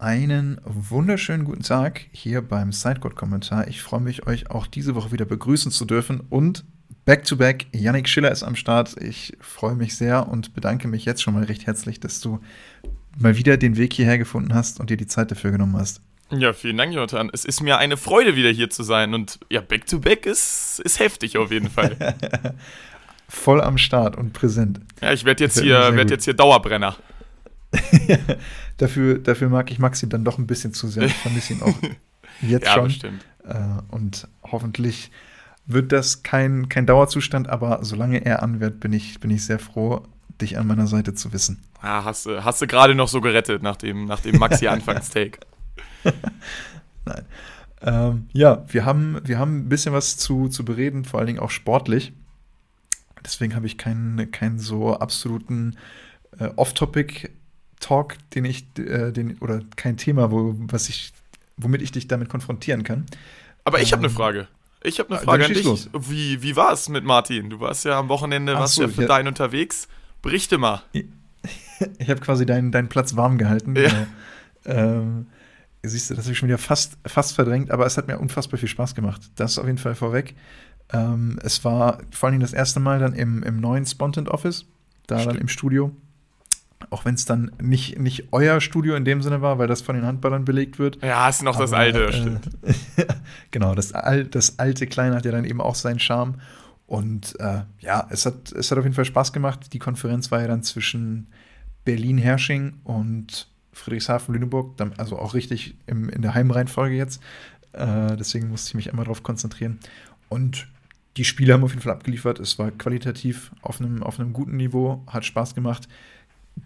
Einen wunderschönen guten Tag hier beim Sidecode-Kommentar. Ich freue mich, euch auch diese Woche wieder begrüßen zu dürfen. Und back-to-back, -back, Yannick Schiller ist am Start. Ich freue mich sehr und bedanke mich jetzt schon mal recht herzlich, dass du mal wieder den Weg hierher gefunden hast und dir die Zeit dafür genommen hast. Ja, vielen Dank, Jonathan. Es ist mir eine Freude, wieder hier zu sein. Und ja, back-to-back -back ist, ist heftig auf jeden Fall. Voll am Start und präsent. Ja, ich werde jetzt, werd jetzt hier Dauerbrenner. dafür, dafür mag ich Maxi dann doch ein bisschen zu sehr. Ich vermisse ihn auch jetzt ja, schon. Bestimmt. Äh, und hoffentlich wird das kein, kein Dauerzustand, aber solange er anwährt, bin ich, bin ich sehr froh, dich an meiner Seite zu wissen. Ja, hast du hast du gerade noch so gerettet nach dem, nach dem Maxi-Anfangstake. Nein. Ähm, ja, wir haben, wir haben ein bisschen was zu, zu bereden, vor allen Dingen auch sportlich. Deswegen habe ich keinen, keinen so absoluten äh, Off-Topic Talk, den ich, äh, den, oder kein Thema, wo, was ich, womit ich dich damit konfrontieren kann. Aber ich habe eine ähm, Frage. Ich habe eine Frage an dich. Los. Wie, wie war es mit Martin? Du warst ja am Wochenende, Ach warst so, ja für ja. deinen unterwegs. Berichte mal. Ich habe quasi deinen, deinen Platz warm gehalten. Ja. Genau. Ähm, siehst du, das habe ich schon wieder fast, fast verdrängt, aber es hat mir unfassbar viel Spaß gemacht. Das ist auf jeden Fall vorweg. Ähm, es war vor allem das erste Mal dann im, im neuen Spontent Office, da Stimmt. dann im Studio. Auch wenn es dann nicht, nicht euer Studio in dem Sinne war, weil das von den Handballern belegt wird. Ja, ist noch Aber, das alte, äh, stimmt. genau, das, das alte Kleine hat ja dann eben auch seinen Charme. Und äh, ja, es hat, es hat auf jeden Fall Spaß gemacht. Die Konferenz war ja dann zwischen Berlin-Hersching und Friedrichshafen-Lüneburg, also auch richtig im, in der Heimreihenfolge jetzt. Äh, deswegen musste ich mich einmal darauf konzentrieren. Und die Spiele haben auf jeden Fall abgeliefert. Es war qualitativ auf einem, auf einem guten Niveau, hat Spaß gemacht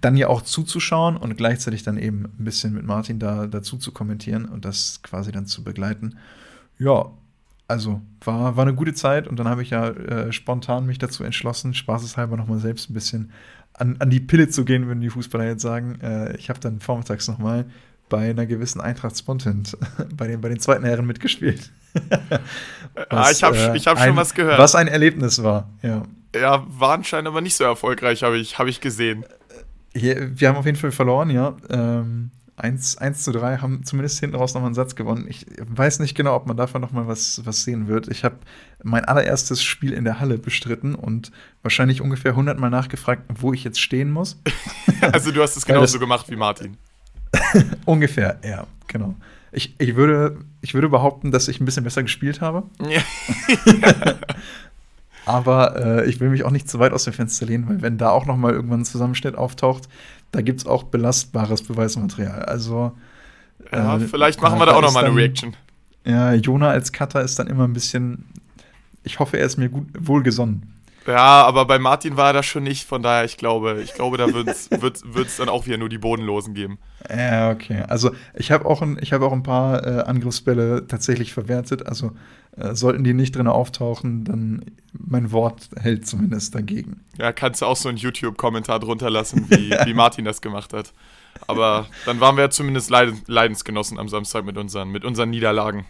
dann ja auch zuzuschauen und gleichzeitig dann eben ein bisschen mit Martin da dazu zu kommentieren und das quasi dann zu begleiten. Ja, also war, war eine gute Zeit und dann habe ich ja äh, spontan mich dazu entschlossen, spaßeshalber nochmal selbst ein bisschen an, an die Pille zu gehen, würden die Fußballer jetzt sagen. Äh, ich habe dann vormittags nochmal bei einer gewissen Eintracht Spontent bei den, bei den zweiten Herren mitgespielt. was, ah, ich habe äh, hab schon was gehört. Was ein Erlebnis war, ja. Ja, war anscheinend aber nicht so erfolgreich, habe ich, hab ich gesehen. Hier, wir haben auf jeden Fall verloren, ja. Ähm, 1, 1 zu 3 haben zumindest hinten raus nochmal einen Satz gewonnen. Ich weiß nicht genau, ob man davon nochmal was, was sehen wird. Ich habe mein allererstes Spiel in der Halle bestritten und wahrscheinlich ungefähr 100 Mal nachgefragt, wo ich jetzt stehen muss. also du hast es genauso gemacht wie Martin. ungefähr, ja, genau. Ich, ich, würde, ich würde behaupten, dass ich ein bisschen besser gespielt habe. Ja. Aber äh, ich will mich auch nicht zu weit aus dem Fenster lehnen, weil wenn da auch noch mal irgendwann ein Zusammenschnitt auftaucht, da gibt es auch belastbares Beweismaterial. Also ja, äh, vielleicht machen wir da auch noch mal eine Reaction. Ja, Jona als Cutter ist dann immer ein bisschen. Ich hoffe, er ist mir gut wohlgesonnen. Ja, aber bei Martin war er das schon nicht, von daher, ich glaube, ich glaube, da wird es dann auch wieder nur die Bodenlosen geben. Ja, okay. Also ich habe auch, ein, hab auch ein paar äh, Angriffsbälle tatsächlich verwertet. Also äh, sollten die nicht drin auftauchen, dann mein Wort hält zumindest dagegen. Ja, kannst du auch so einen YouTube-Kommentar drunter lassen, wie, wie Martin das gemacht hat. Aber dann waren wir ja zumindest Leidensgenossen am Samstag mit unseren, mit unseren Niederlagen.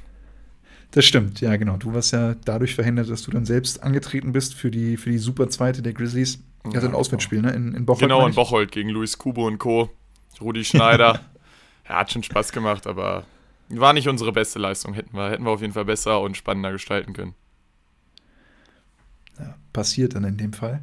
Das stimmt, ja, genau. Du warst ja dadurch verhindert, dass du dann selbst angetreten bist für die, für die Super Zweite der Grizzlies. Ja, also ein Auswärtsspiel, ne? In, in Bocholt. Genau, in Bocholt gegen Luis Kubo und Co. Rudi Schneider. ja, hat schon Spaß gemacht, aber war nicht unsere beste Leistung. Hätten wir, hätten wir auf jeden Fall besser und spannender gestalten können. Ja, passiert dann in dem Fall.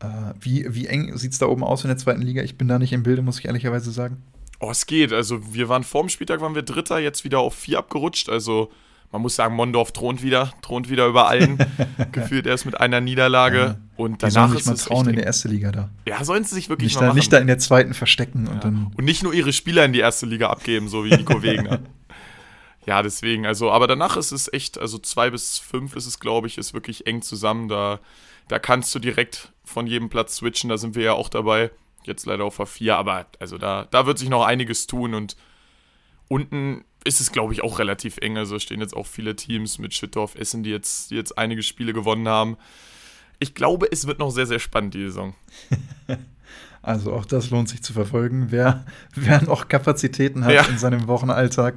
Äh, wie, wie eng sieht es da oben aus in der zweiten Liga? Ich bin da nicht im Bilde, muss ich ehrlicherweise sagen. Oh, es geht. Also, wir waren vorm Spieltag, waren wir Dritter, jetzt wieder auf vier abgerutscht. Also, man muss sagen, Mondorf thront wieder, thront wieder über allen. Gefühlt erst mit einer Niederlage. Ja, und danach sollen sich mal trauen in der ersten Liga da. Ja, sollen sie sich wirklich nicht mal da, machen. Nicht da in der zweiten verstecken. Ja. Und, dann und nicht nur ihre Spieler in die erste Liga abgeben, so wie Nico Wegner. ja, deswegen, also, aber danach ist es echt, also zwei bis fünf ist es, glaube ich, ist wirklich eng zusammen. Da, da kannst du direkt von jedem Platz switchen, da sind wir ja auch dabei. Jetzt leider auf A4, aber also da, da wird sich noch einiges tun und unten ist es, glaube ich, auch relativ eng. Also stehen jetzt auch viele Teams mit Schüttorf, Essen, die jetzt, die jetzt einige Spiele gewonnen haben. Ich glaube, es wird noch sehr, sehr spannend, die Saison. Also auch das lohnt sich zu verfolgen. Wer, wer noch Kapazitäten hat ja. in seinem Wochenalltag,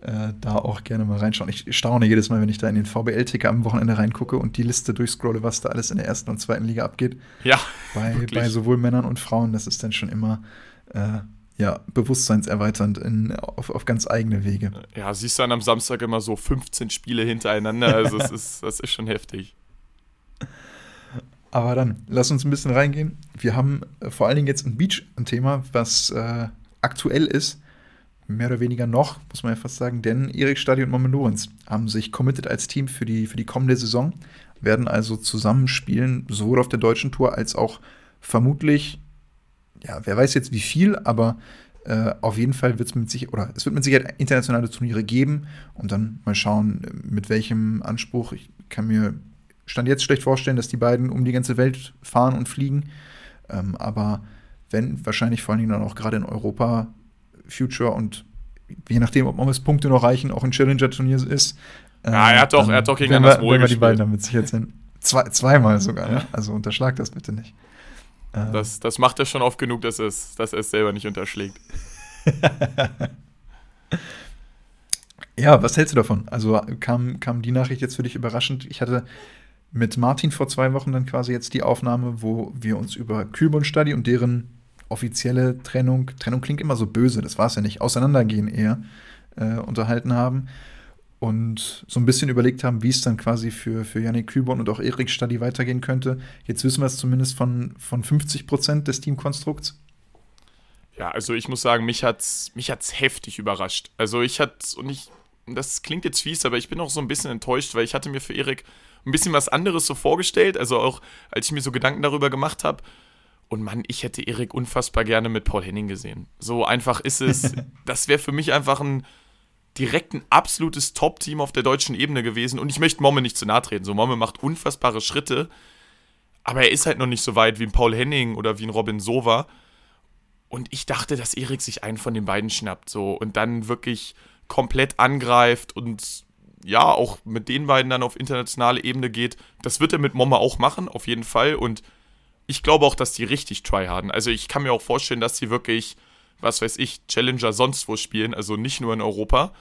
äh, da auch gerne mal reinschauen. Ich staune jedes Mal, wenn ich da in den VBL-Ticker am Wochenende reingucke und die Liste durchscrolle, was da alles in der ersten und zweiten Liga abgeht. Ja. Bei, bei sowohl Männern und Frauen, das ist dann schon immer äh, ja, bewusstseinserweiternd in, auf, auf ganz eigene Wege. Ja, siehst du dann am Samstag immer so 15 Spiele hintereinander. Also es ist, das ist schon heftig. Aber dann, lass uns ein bisschen reingehen. Wir haben äh, vor allen Dingen jetzt ein Beach ein Thema, was äh, aktuell ist. Mehr oder weniger noch, muss man ja fast sagen, denn Erik Stadi und Mohamed Lorenz haben sich committed als Team für die, für die kommende Saison, werden also zusammenspielen, sowohl auf der deutschen Tour als auch vermutlich ja, wer weiß jetzt wie viel, aber äh, auf jeden Fall wird es mit sich oder es wird mit Sicherheit internationale Turniere geben und dann mal schauen, mit welchem Anspruch. Ich kann mir stand jetzt schlecht vorstellen, dass die beiden um die ganze Welt fahren und fliegen, ähm, aber wenn wahrscheinlich vor allen Dingen dann auch gerade in Europa Future und je nachdem, ob es Punkte noch reichen, auch ein Challenger-Turnier ist. Äh, ja, er hat doch, er hat doch gegen das Wohl wir die beiden damit sicher sind. Zwei, zweimal sogar, ja. ne? Also unterschlag das bitte nicht. Ähm. Das, das macht er schon oft genug, dass er es, dass er es selber nicht unterschlägt. ja, was hältst du davon? Also kam, kam die Nachricht jetzt für dich überraschend? Ich hatte mit Martin vor zwei Wochen dann quasi jetzt die Aufnahme, wo wir uns über Kühlbund Study und deren offizielle Trennung, Trennung klingt immer so böse, das war es ja nicht, Auseinandergehen eher, äh, unterhalten haben und so ein bisschen überlegt haben, wie es dann quasi für, für Yannick Kübon und auch Erik Stadi weitergehen könnte. Jetzt wissen wir es zumindest von, von 50 Prozent des Teamkonstrukts. Ja, also ich muss sagen, mich hat's, mich hat's heftig überrascht. Also ich hatte, und ich, das klingt jetzt fies, aber ich bin auch so ein bisschen enttäuscht, weil ich hatte mir für Erik ein bisschen was anderes so vorgestellt. Also auch, als ich mir so Gedanken darüber gemacht habe. Und Mann, ich hätte Erik unfassbar gerne mit Paul Henning gesehen. So einfach ist es. das wäre für mich einfach ein direkt ein absolutes Top-Team auf der deutschen Ebene gewesen. Und ich möchte Momme nicht zu nahe treten. So, Momme macht unfassbare Schritte, aber er ist halt noch nicht so weit wie ein Paul Henning oder wie ein Robin Sova. Und ich dachte, dass Erik sich einen von den beiden schnappt, so und dann wirklich komplett angreift und ja, auch mit den beiden dann auf internationale Ebene geht. Das wird er mit Momme auch machen, auf jeden Fall. Und ich glaube auch, dass die richtig tryharden. Also ich kann mir auch vorstellen, dass sie wirklich was weiß ich, Challenger sonst wo spielen, also nicht nur in Europa.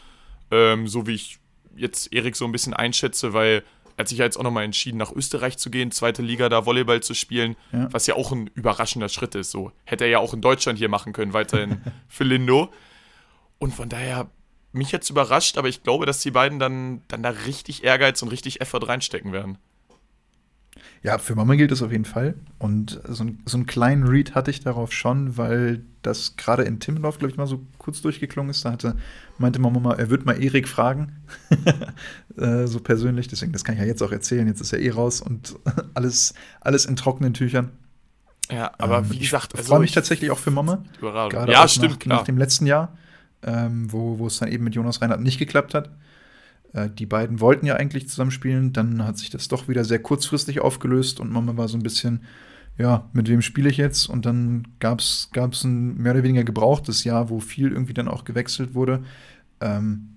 Ähm, so wie ich jetzt Erik so ein bisschen einschätze, weil er hat sich ja jetzt auch nochmal entschieden, nach Österreich zu gehen, zweite Liga da Volleyball zu spielen, ja. was ja auch ein überraschender Schritt ist. So hätte er ja auch in Deutschland hier machen können, weiterhin für Lindo. Und von daher, mich jetzt überrascht, aber ich glaube, dass die beiden dann, dann da richtig Ehrgeiz und richtig Effort reinstecken werden. Ja, für Mama gilt es auf jeden Fall. Und so, ein, so einen kleinen Read hatte ich darauf schon, weil das gerade in Timmendorf, glaube ich, mal so kurz durchgeklungen ist. Da hatte, meinte Mama mal, er wird mal Erik fragen. äh, so persönlich. Deswegen, das kann ich ja jetzt auch erzählen. Jetzt ist er eh raus und alles, alles in trockenen Tüchern. Ja, aber ähm, wie gesagt, ich also freue mich tatsächlich auch für Mama. Gerade ja, stimmt. Nach, nach, dem letzten Jahr, ähm, wo, wo es dann eben mit Jonas Reinhardt nicht geklappt hat. Äh, die beiden wollten ja eigentlich zusammenspielen, dann hat sich das doch wieder sehr kurzfristig aufgelöst und Mama war so ein bisschen, ja, mit wem spiele ich jetzt? Und dann gab es ein mehr oder weniger gebrauchtes Jahr, wo viel irgendwie dann auch gewechselt wurde. Ähm,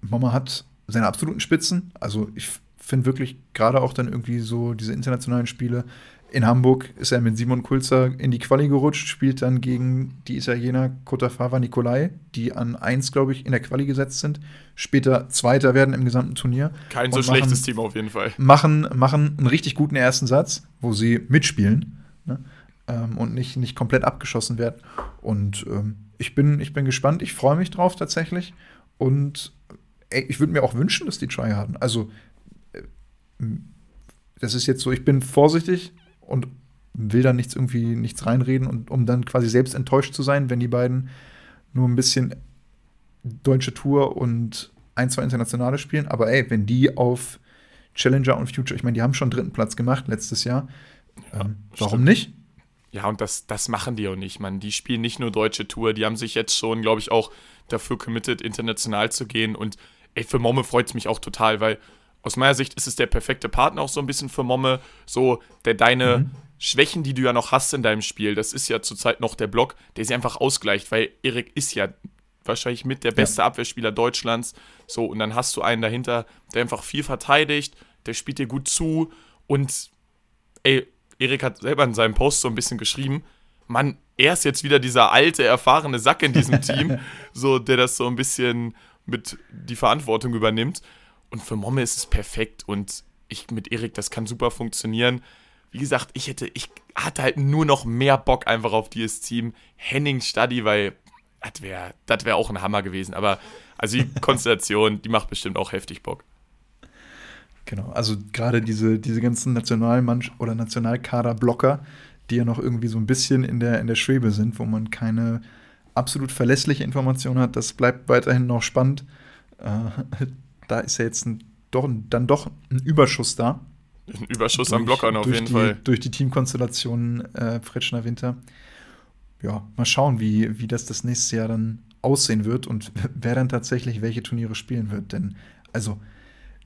Mama hat seine absoluten Spitzen, also ich finde wirklich gerade auch dann irgendwie so diese internationalen Spiele in Hamburg ist er mit Simon Kulzer in die Quali gerutscht, spielt dann gegen die Italiener Kotafava Nikolai, die an 1, glaube ich, in der Quali gesetzt sind. Später Zweiter werden im gesamten Turnier. Kein so machen, schlechtes Team auf jeden Fall. Machen, machen einen richtig guten ersten Satz, wo sie mitspielen ne? ähm, und nicht, nicht komplett abgeschossen werden. Und ähm, ich, bin, ich bin gespannt, ich freue mich drauf tatsächlich. Und ey, ich würde mir auch wünschen, dass die Try haben. Also, äh, das ist jetzt so, ich bin vorsichtig, und will da nichts irgendwie nichts reinreden und um dann quasi selbst enttäuscht zu sein, wenn die beiden nur ein bisschen deutsche Tour und ein, zwei internationale spielen. Aber ey, wenn die auf Challenger und Future, ich meine, die haben schon dritten Platz gemacht letztes Jahr. Ähm, ja, warum nicht? Ja, und das, das machen die auch nicht, man. Die spielen nicht nur deutsche Tour, die haben sich jetzt schon, glaube ich, auch dafür committed, international zu gehen. Und ey, für Momme freut es mich auch total, weil aus meiner Sicht ist es der perfekte Partner auch so ein bisschen für Momme, so der deine mhm. Schwächen, die du ja noch hast in deinem Spiel, das ist ja zurzeit noch der Block, der sie einfach ausgleicht, weil Erik ist ja wahrscheinlich mit der beste ja. Abwehrspieler Deutschlands, so und dann hast du einen dahinter, der einfach viel verteidigt, der spielt dir gut zu und ey, Erik hat selber in seinem Post so ein bisschen geschrieben, Mann, er ist jetzt wieder dieser alte, erfahrene Sack in diesem Team, so der das so ein bisschen mit die Verantwortung übernimmt. Und für Momme ist es perfekt und ich mit Erik, das kann super funktionieren. Wie gesagt, ich hätte, ich hatte halt nur noch mehr Bock einfach auf dieses Team. Henning Stadi, weil das wäre das wär auch ein Hammer gewesen. Aber also die Konstellation, die macht bestimmt auch heftig Bock. Genau, also gerade diese, diese ganzen Nationalmann- oder Nationalkader-Blocker, die ja noch irgendwie so ein bisschen in der, in der Schwebe sind, wo man keine absolut verlässliche Information hat, das bleibt weiterhin noch spannend. Äh, da ist ja jetzt ein, doch, dann doch ein Überschuss da. Ein Überschuss durch, an Blockern auf jeden die, Fall. Durch die Teamkonstellation äh, Fretschner Winter. Ja, mal schauen, wie, wie das das nächste Jahr dann aussehen wird und wer dann tatsächlich welche Turniere spielen wird. Denn, also,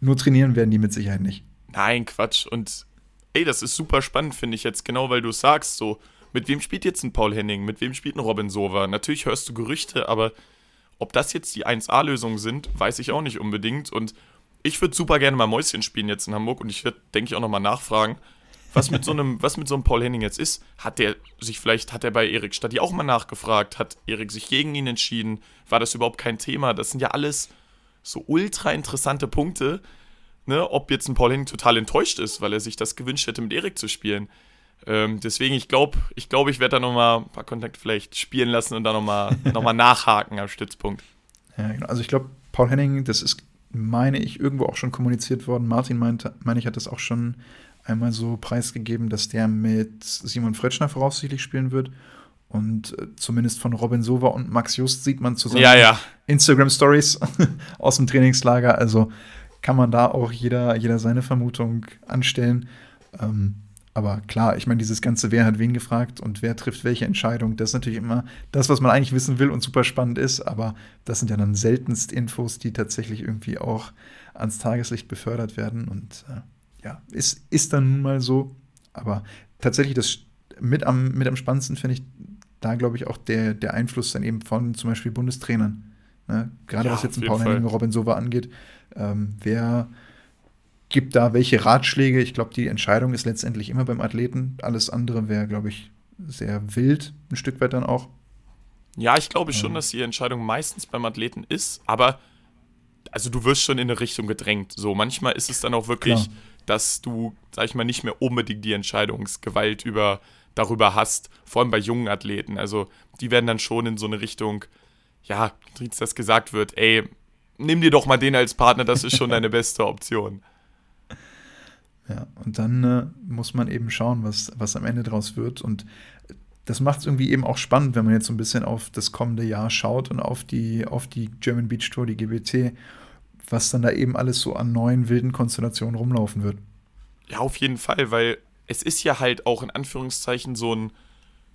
nur trainieren werden die mit Sicherheit nicht. Nein, Quatsch. Und ey, das ist super spannend, finde ich jetzt, genau weil du sagst, so, mit wem spielt jetzt ein Paul Henning, mit wem spielt ein Robin Sova? Natürlich hörst du Gerüchte, aber ob das jetzt die 1A-Lösungen sind, weiß ich auch nicht unbedingt. Und ich würde super gerne mal Mäuschen spielen jetzt in Hamburg und ich würde, denke ich, auch nochmal nachfragen, was mit so einem, was mit so einem Paul Henning jetzt ist. Hat der sich vielleicht, hat er bei Erik Stadi auch mal nachgefragt? Hat Erik sich gegen ihn entschieden? War das überhaupt kein Thema? Das sind ja alles so ultra interessante Punkte, ne, ob jetzt ein Paul Henning total enttäuscht ist, weil er sich das gewünscht hätte, mit Erik zu spielen. Ähm, deswegen, ich glaube, ich, glaub, ich werde da nochmal ein paar Kontakte vielleicht spielen lassen und da nochmal noch mal nachhaken am Stützpunkt. Ja, genau. Also ich glaube, Paul Henning, das ist, meine ich, irgendwo auch schon kommuniziert worden. Martin meinte, meine ich, hat das auch schon einmal so preisgegeben, dass der mit Simon Fretschner voraussichtlich spielen wird. Und äh, zumindest von Robin Sova und Max Just sieht man zusammen ja, ja. Instagram Stories aus dem Trainingslager. Also kann man da auch jeder, jeder seine Vermutung anstellen. Ähm, aber klar, ich meine, dieses ganze Wer hat wen gefragt und wer trifft welche Entscheidung, das ist natürlich immer das, was man eigentlich wissen will und super spannend ist. Aber das sind ja dann seltenst Infos, die tatsächlich irgendwie auch ans Tageslicht befördert werden. Und äh, ja, ist, ist dann nun mal so. Aber tatsächlich das mit am, mit am spannendsten finde ich da, glaube ich, auch der, der Einfluss dann eben von zum Beispiel Bundestrainern. Ne? Gerade ja, was jetzt ein Paul Henning Robin Sova angeht. Ähm, wer gibt da welche Ratschläge? Ich glaube, die Entscheidung ist letztendlich immer beim Athleten. Alles andere wäre, glaube ich, sehr wild, ein Stück weit dann auch. Ja, ich glaube schon, dass die Entscheidung meistens beim Athleten ist, aber also du wirst schon in eine Richtung gedrängt. So, manchmal ist es dann auch wirklich, Klar. dass du, sag ich mal, nicht mehr unbedingt die Entscheidungsgewalt über darüber hast, vor allem bei jungen Athleten. Also die werden dann schon in so eine Richtung, ja, wie das gesagt wird, ey, nimm dir doch mal den als Partner, das ist schon deine beste Option. Ja, und dann äh, muss man eben schauen, was, was am Ende draus wird. Und das macht es irgendwie eben auch spannend, wenn man jetzt so ein bisschen auf das kommende Jahr schaut und auf die, auf die German Beach Tour, die GBT, was dann da eben alles so an neuen wilden Konstellationen rumlaufen wird. Ja, auf jeden Fall, weil es ist ja halt auch in Anführungszeichen so ein,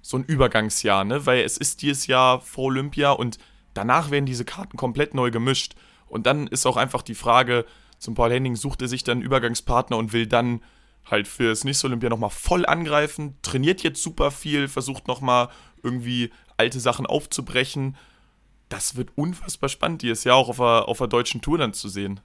so ein Übergangsjahr, ne? Weil es ist dieses Jahr vor Olympia und danach werden diese Karten komplett neu gemischt. Und dann ist auch einfach die Frage, zum Paul Henning sucht er sich dann Übergangspartner und will dann halt fürs nächste Olympia nochmal voll angreifen, trainiert jetzt super viel, versucht nochmal irgendwie alte Sachen aufzubrechen. Das wird unfassbar spannend, die ist ja auch auf der, auf der deutschen Tour dann zu sehen.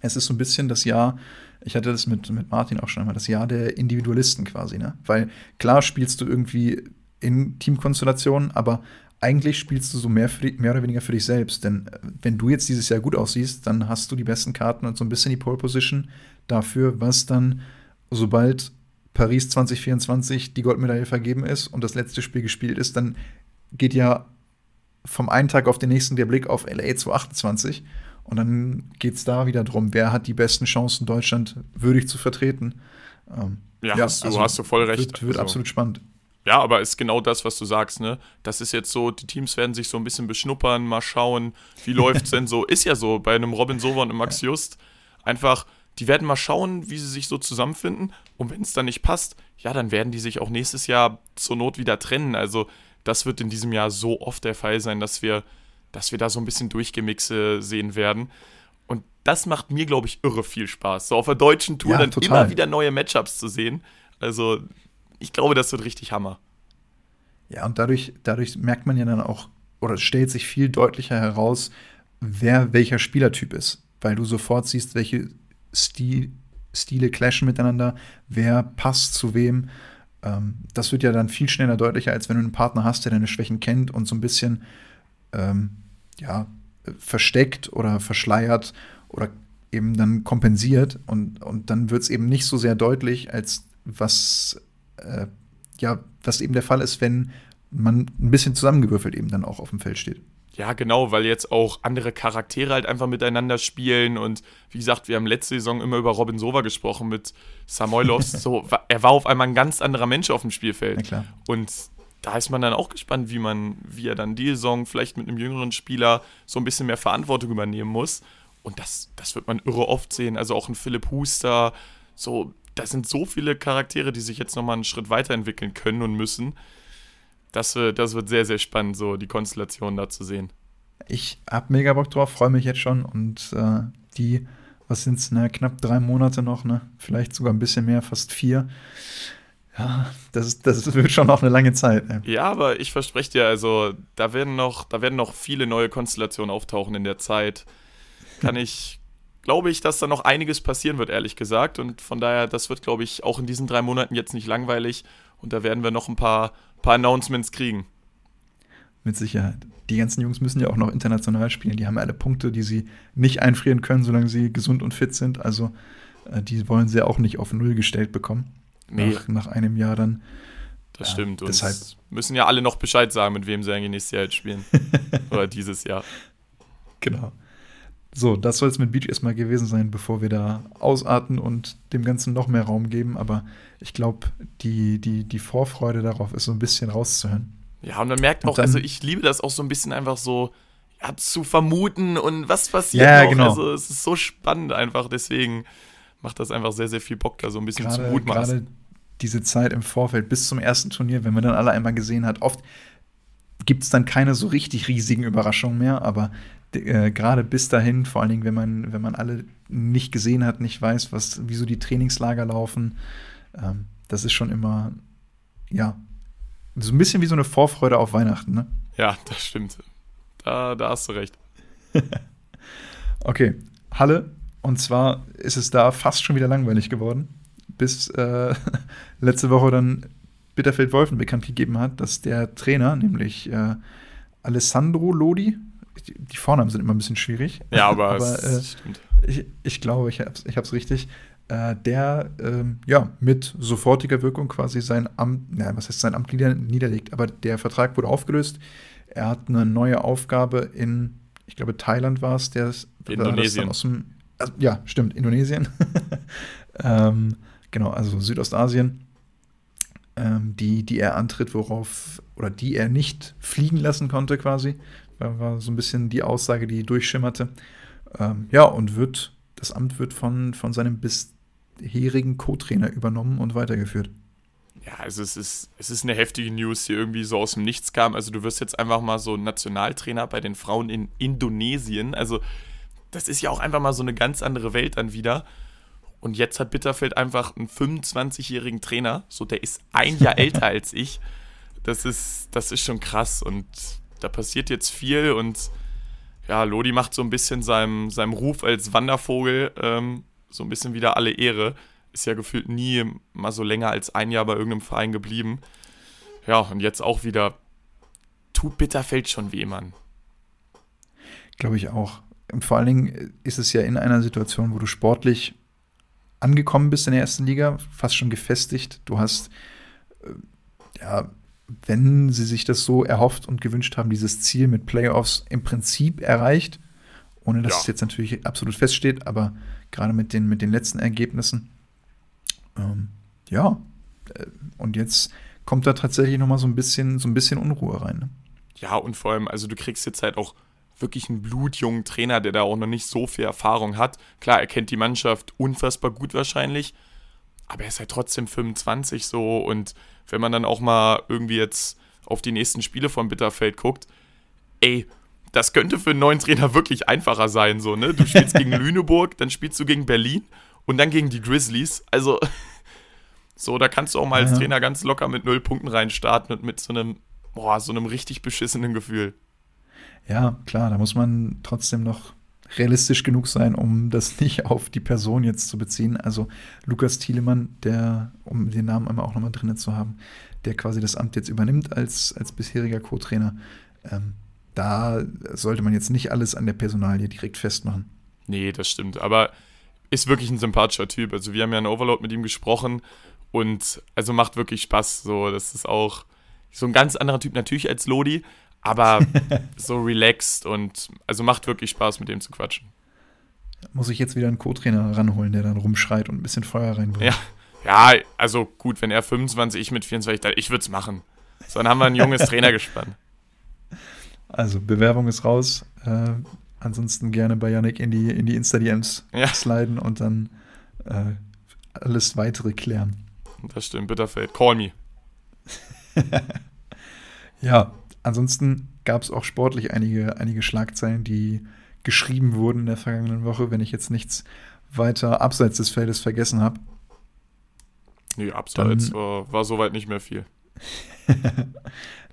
Es ist so ein bisschen das Jahr, ich hatte das mit, mit Martin auch schon einmal, das Jahr der Individualisten quasi, ne? Weil klar spielst du irgendwie in Teamkonstellationen, aber eigentlich spielst du so mehr, die, mehr oder weniger für dich selbst. Denn äh, wenn du jetzt dieses Jahr gut aussiehst, dann hast du die besten Karten und so ein bisschen die Pole Position dafür, was dann, sobald Paris 2024 die Goldmedaille vergeben ist und das letzte Spiel gespielt ist, dann geht ja vom einen Tag auf den nächsten der Blick auf LA 228. Und dann geht es da wieder drum, wer hat die besten Chancen, Deutschland würdig zu vertreten. Ähm, ja, ja hast, du, also hast du voll recht. Wird, wird also. absolut spannend. Ja, aber ist genau das, was du sagst, ne? Das ist jetzt so, die Teams werden sich so ein bisschen beschnuppern, mal schauen, wie läuft es denn so. Ist ja so, bei einem Robin Sova und einem Max Just. Einfach, die werden mal schauen, wie sie sich so zusammenfinden. Und wenn es dann nicht passt, ja, dann werden die sich auch nächstes Jahr zur Not wieder trennen. Also, das wird in diesem Jahr so oft der Fall sein, dass wir, dass wir da so ein bisschen Durchgemixe sehen werden. Und das macht mir, glaube ich, irre viel Spaß. So auf der deutschen Tour ja, dann total. immer wieder neue Matchups zu sehen. Also, ich glaube, das wird richtig Hammer. Ja, und dadurch, dadurch merkt man ja dann auch, oder stellt sich viel deutlicher heraus, wer welcher Spielertyp ist. Weil du sofort siehst, welche Stil, Stile clashen miteinander, wer passt zu wem. Ähm, das wird ja dann viel schneller deutlicher, als wenn du einen Partner hast, der deine Schwächen kennt und so ein bisschen ähm, ja, versteckt oder verschleiert oder eben dann kompensiert. Und, und dann wird es eben nicht so sehr deutlich, als was äh, ja, was eben der Fall ist, wenn man ein bisschen zusammengewürfelt eben dann auch auf dem Feld steht. Ja, genau, weil jetzt auch andere Charaktere halt einfach miteinander spielen und wie gesagt, wir haben letzte Saison immer über Robin Sova gesprochen mit Samoilovs. so, er war auf einmal ein ganz anderer Mensch auf dem Spielfeld. Und da ist man dann auch gespannt, wie man, wie er dann die Saison vielleicht mit einem jüngeren Spieler so ein bisschen mehr Verantwortung übernehmen muss. Und das, das wird man irre oft sehen. Also auch ein Philipp Huster, so, das sind so viele Charaktere, die sich jetzt nochmal einen Schritt weiterentwickeln können und müssen das, das wird sehr, sehr spannend, so die Konstellation da zu sehen. Ich habe mega Bock drauf, freue mich jetzt schon und äh, die, was sind es, ne, knapp drei Monate noch, ne? Vielleicht sogar ein bisschen mehr, fast vier. Ja, das, das wird schon noch eine lange Zeit. Ne? Ja, aber ich verspreche dir, also da werden noch, da werden noch viele neue Konstellationen auftauchen in der Zeit. Kann ich, glaube ich, dass da noch einiges passieren wird, ehrlich gesagt. Und von daher, das wird, glaube ich, auch in diesen drei Monaten jetzt nicht langweilig. Und da werden wir noch ein paar paar Announcements kriegen. Mit Sicherheit. Die ganzen Jungs müssen ja auch noch international spielen. Die haben alle Punkte, die sie nicht einfrieren können, solange sie gesund und fit sind. Also äh, die wollen sie auch nicht auf Null gestellt bekommen. Nee. Nach, nach einem Jahr dann. Das ja, stimmt. Und deshalb müssen ja alle noch Bescheid sagen, mit wem sie eigentlich nächstes Jahr jetzt spielen. Oder dieses Jahr. Genau. So, das soll es mit Beach erstmal gewesen sein, bevor wir da ausarten und dem Ganzen noch mehr Raum geben. Aber ich glaube, die, die, die Vorfreude darauf ist so ein bisschen rauszuhören. Ja, und man merkt auch, dann, also ich liebe das auch so ein bisschen einfach so ja, zu vermuten und was passiert ja, noch. Genau. Also es ist so spannend einfach, deswegen macht das einfach sehr, sehr viel Bock, da so ein bisschen grade, zu mutmaßen. Gerade diese Zeit im Vorfeld bis zum ersten Turnier, wenn man dann alle einmal gesehen hat, oft gibt es dann keine so richtig riesigen Überraschungen mehr, aber äh, gerade bis dahin, vor allen Dingen, wenn man, wenn man alle nicht gesehen hat, nicht weiß, was, wieso die Trainingslager laufen, ähm, das ist schon immer, ja, so ein bisschen wie so eine Vorfreude auf Weihnachten, ne? Ja, das stimmt. Da, da hast du recht. okay, Halle. Und zwar ist es da fast schon wieder langweilig geworden, bis äh, letzte Woche dann Bitterfeld-Wolfen bekannt gegeben hat, dass der Trainer, nämlich äh, Alessandro Lodi, die Vornamen sind immer ein bisschen schwierig. Ja, aber, aber äh, ich, ich, glaube, ich habe es ich richtig. Äh, der ähm, ja mit sofortiger Wirkung quasi sein Amt, na, was heißt sein Amt nieder, niederlegt, aber der Vertrag wurde aufgelöst. Er hat eine neue Aufgabe in, ich glaube, Thailand war es, der Indonesien. aus dem, also, ja, stimmt, Indonesien. ähm, genau, also Südostasien, ähm, die, die er antritt, worauf, oder die er nicht fliegen lassen konnte, quasi. War, so ein bisschen die Aussage, die durchschimmerte. Ähm, ja, und wird, das Amt wird von, von seinem bisherigen Co-Trainer übernommen und weitergeführt. Ja, also es ist, es ist eine heftige News, die irgendwie so aus dem Nichts kam. Also du wirst jetzt einfach mal so Nationaltrainer bei den Frauen in Indonesien. Also das ist ja auch einfach mal so eine ganz andere Welt dann wieder. Und jetzt hat Bitterfeld einfach einen 25-jährigen Trainer. So, der ist ein Jahr älter als ich. Das ist, das ist schon krass. Und da passiert jetzt viel und ja, Lodi macht so ein bisschen seinem, seinem Ruf als Wandervogel ähm, so ein bisschen wieder alle Ehre. Ist ja gefühlt nie mal so länger als ein Jahr bei irgendeinem Verein geblieben. Ja, und jetzt auch wieder tut Bitterfeld schon weh, Mann. Glaube ich auch. Und vor allen Dingen ist es ja in einer Situation, wo du sportlich angekommen bist in der ersten Liga, fast schon gefestigt. Du hast äh, ja wenn sie sich das so erhofft und gewünscht haben, dieses Ziel mit Playoffs im Prinzip erreicht, ohne dass ja. es jetzt natürlich absolut feststeht, aber gerade mit den, mit den letzten Ergebnissen, ähm, ja, äh, und jetzt kommt da tatsächlich noch mal so ein bisschen, so ein bisschen Unruhe rein. Ne? Ja, und vor allem, also du kriegst jetzt halt auch wirklich einen blutjungen Trainer, der da auch noch nicht so viel Erfahrung hat. Klar, er kennt die Mannschaft unfassbar gut wahrscheinlich, aber er ist halt trotzdem 25 so und wenn man dann auch mal irgendwie jetzt auf die nächsten Spiele von Bitterfeld guckt, ey, das könnte für einen neuen Trainer wirklich einfacher sein, so, ne? Du spielst gegen Lüneburg, dann spielst du gegen Berlin und dann gegen die Grizzlies. Also, so, da kannst du auch mal als Trainer ganz locker mit null Punkten reinstarten und mit so einem, boah, so einem richtig beschissenen Gefühl. Ja, klar, da muss man trotzdem noch realistisch genug sein, um das nicht auf die Person jetzt zu beziehen. Also Lukas Thielemann, der, um den Namen einmal auch nochmal drin zu haben, der quasi das Amt jetzt übernimmt als, als bisheriger Co-Trainer, ähm, da sollte man jetzt nicht alles an der Personalie direkt festmachen. Nee, das stimmt. Aber ist wirklich ein sympathischer Typ. Also wir haben ja in Overload mit ihm gesprochen und also macht wirklich Spaß. So, das ist auch, so ein ganz anderer Typ natürlich als Lodi, aber so relaxed und also macht wirklich Spaß, mit dem zu quatschen. Muss ich jetzt wieder einen Co-Trainer ranholen, der dann rumschreit und ein bisschen Feuer reinbringt. Ja. ja, also gut, wenn er 25, ich mit 24, ich würde es machen. So, dann haben wir ein junges Trainergespann. Also, Bewerbung ist raus. Äh, ansonsten gerne bei Yannick in die, in die Insta-DMs ja. sliden und dann äh, alles weitere klären. Das stimmt, Bitterfeld. Call me. ja, ansonsten gab es auch sportlich einige, einige Schlagzeilen, die geschrieben wurden in der vergangenen Woche, wenn ich jetzt nichts weiter abseits des Feldes vergessen habe. Nee, abseits war, war soweit nicht mehr viel.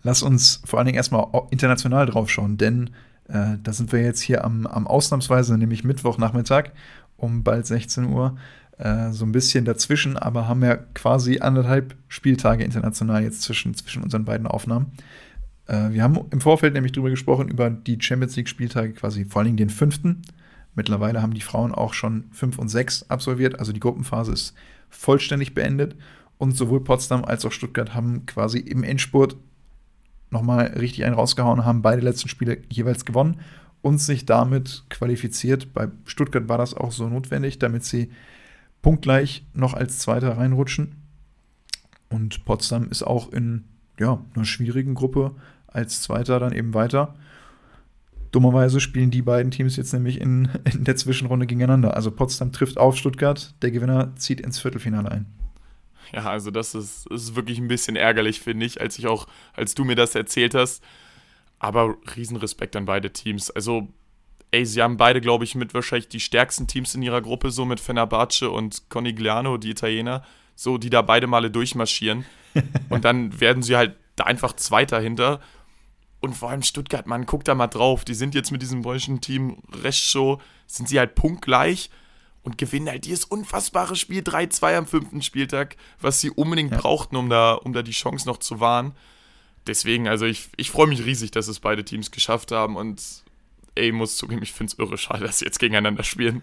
Lass uns vor allen Dingen erstmal international drauf schauen, denn äh, da sind wir jetzt hier am, am Ausnahmsweise, nämlich Mittwochnachmittag um bald 16 Uhr, äh, so ein bisschen dazwischen, aber haben ja quasi anderthalb Spieltage international jetzt zwischen, zwischen unseren beiden Aufnahmen. Äh, wir haben im Vorfeld nämlich drüber gesprochen, über die Champions League-Spieltage, quasi vor allen Dingen den fünften. Mittlerweile haben die Frauen auch schon fünf und sechs absolviert, also die Gruppenphase ist vollständig beendet. Und sowohl Potsdam als auch Stuttgart haben quasi im Endspurt nochmal richtig einen rausgehauen, haben beide letzten Spiele jeweils gewonnen und sich damit qualifiziert. Bei Stuttgart war das auch so notwendig, damit sie punktgleich noch als Zweiter reinrutschen. Und Potsdam ist auch in ja, einer schwierigen Gruppe als Zweiter dann eben weiter. Dummerweise spielen die beiden Teams jetzt nämlich in, in der Zwischenrunde gegeneinander. Also Potsdam trifft auf Stuttgart, der Gewinner zieht ins Viertelfinale ein. Ja, also das ist, ist wirklich ein bisschen ärgerlich, finde ich, als ich auch, als du mir das erzählt hast. Aber Riesenrespekt an beide Teams. Also, ey, sie haben beide, glaube ich, mit wahrscheinlich die stärksten Teams in ihrer Gruppe, so mit Fenerbahce und Conigliano, die Italiener, so, die da beide Male durchmarschieren. und dann werden sie halt da einfach Zweiter hinter. Und vor allem Stuttgart, man, guckt da mal drauf. Die sind jetzt mit diesem deutschen Team Restshow, sind sie halt punktgleich und gewinnen halt dieses unfassbare Spiel 3-2 am fünften Spieltag, was sie unbedingt ja. brauchten, um da, um da die Chance noch zu wahren. Deswegen, also ich, ich freue mich riesig, dass es beide Teams geschafft haben und ey, muss zugeben, ich finde es irre schade, dass sie jetzt gegeneinander spielen.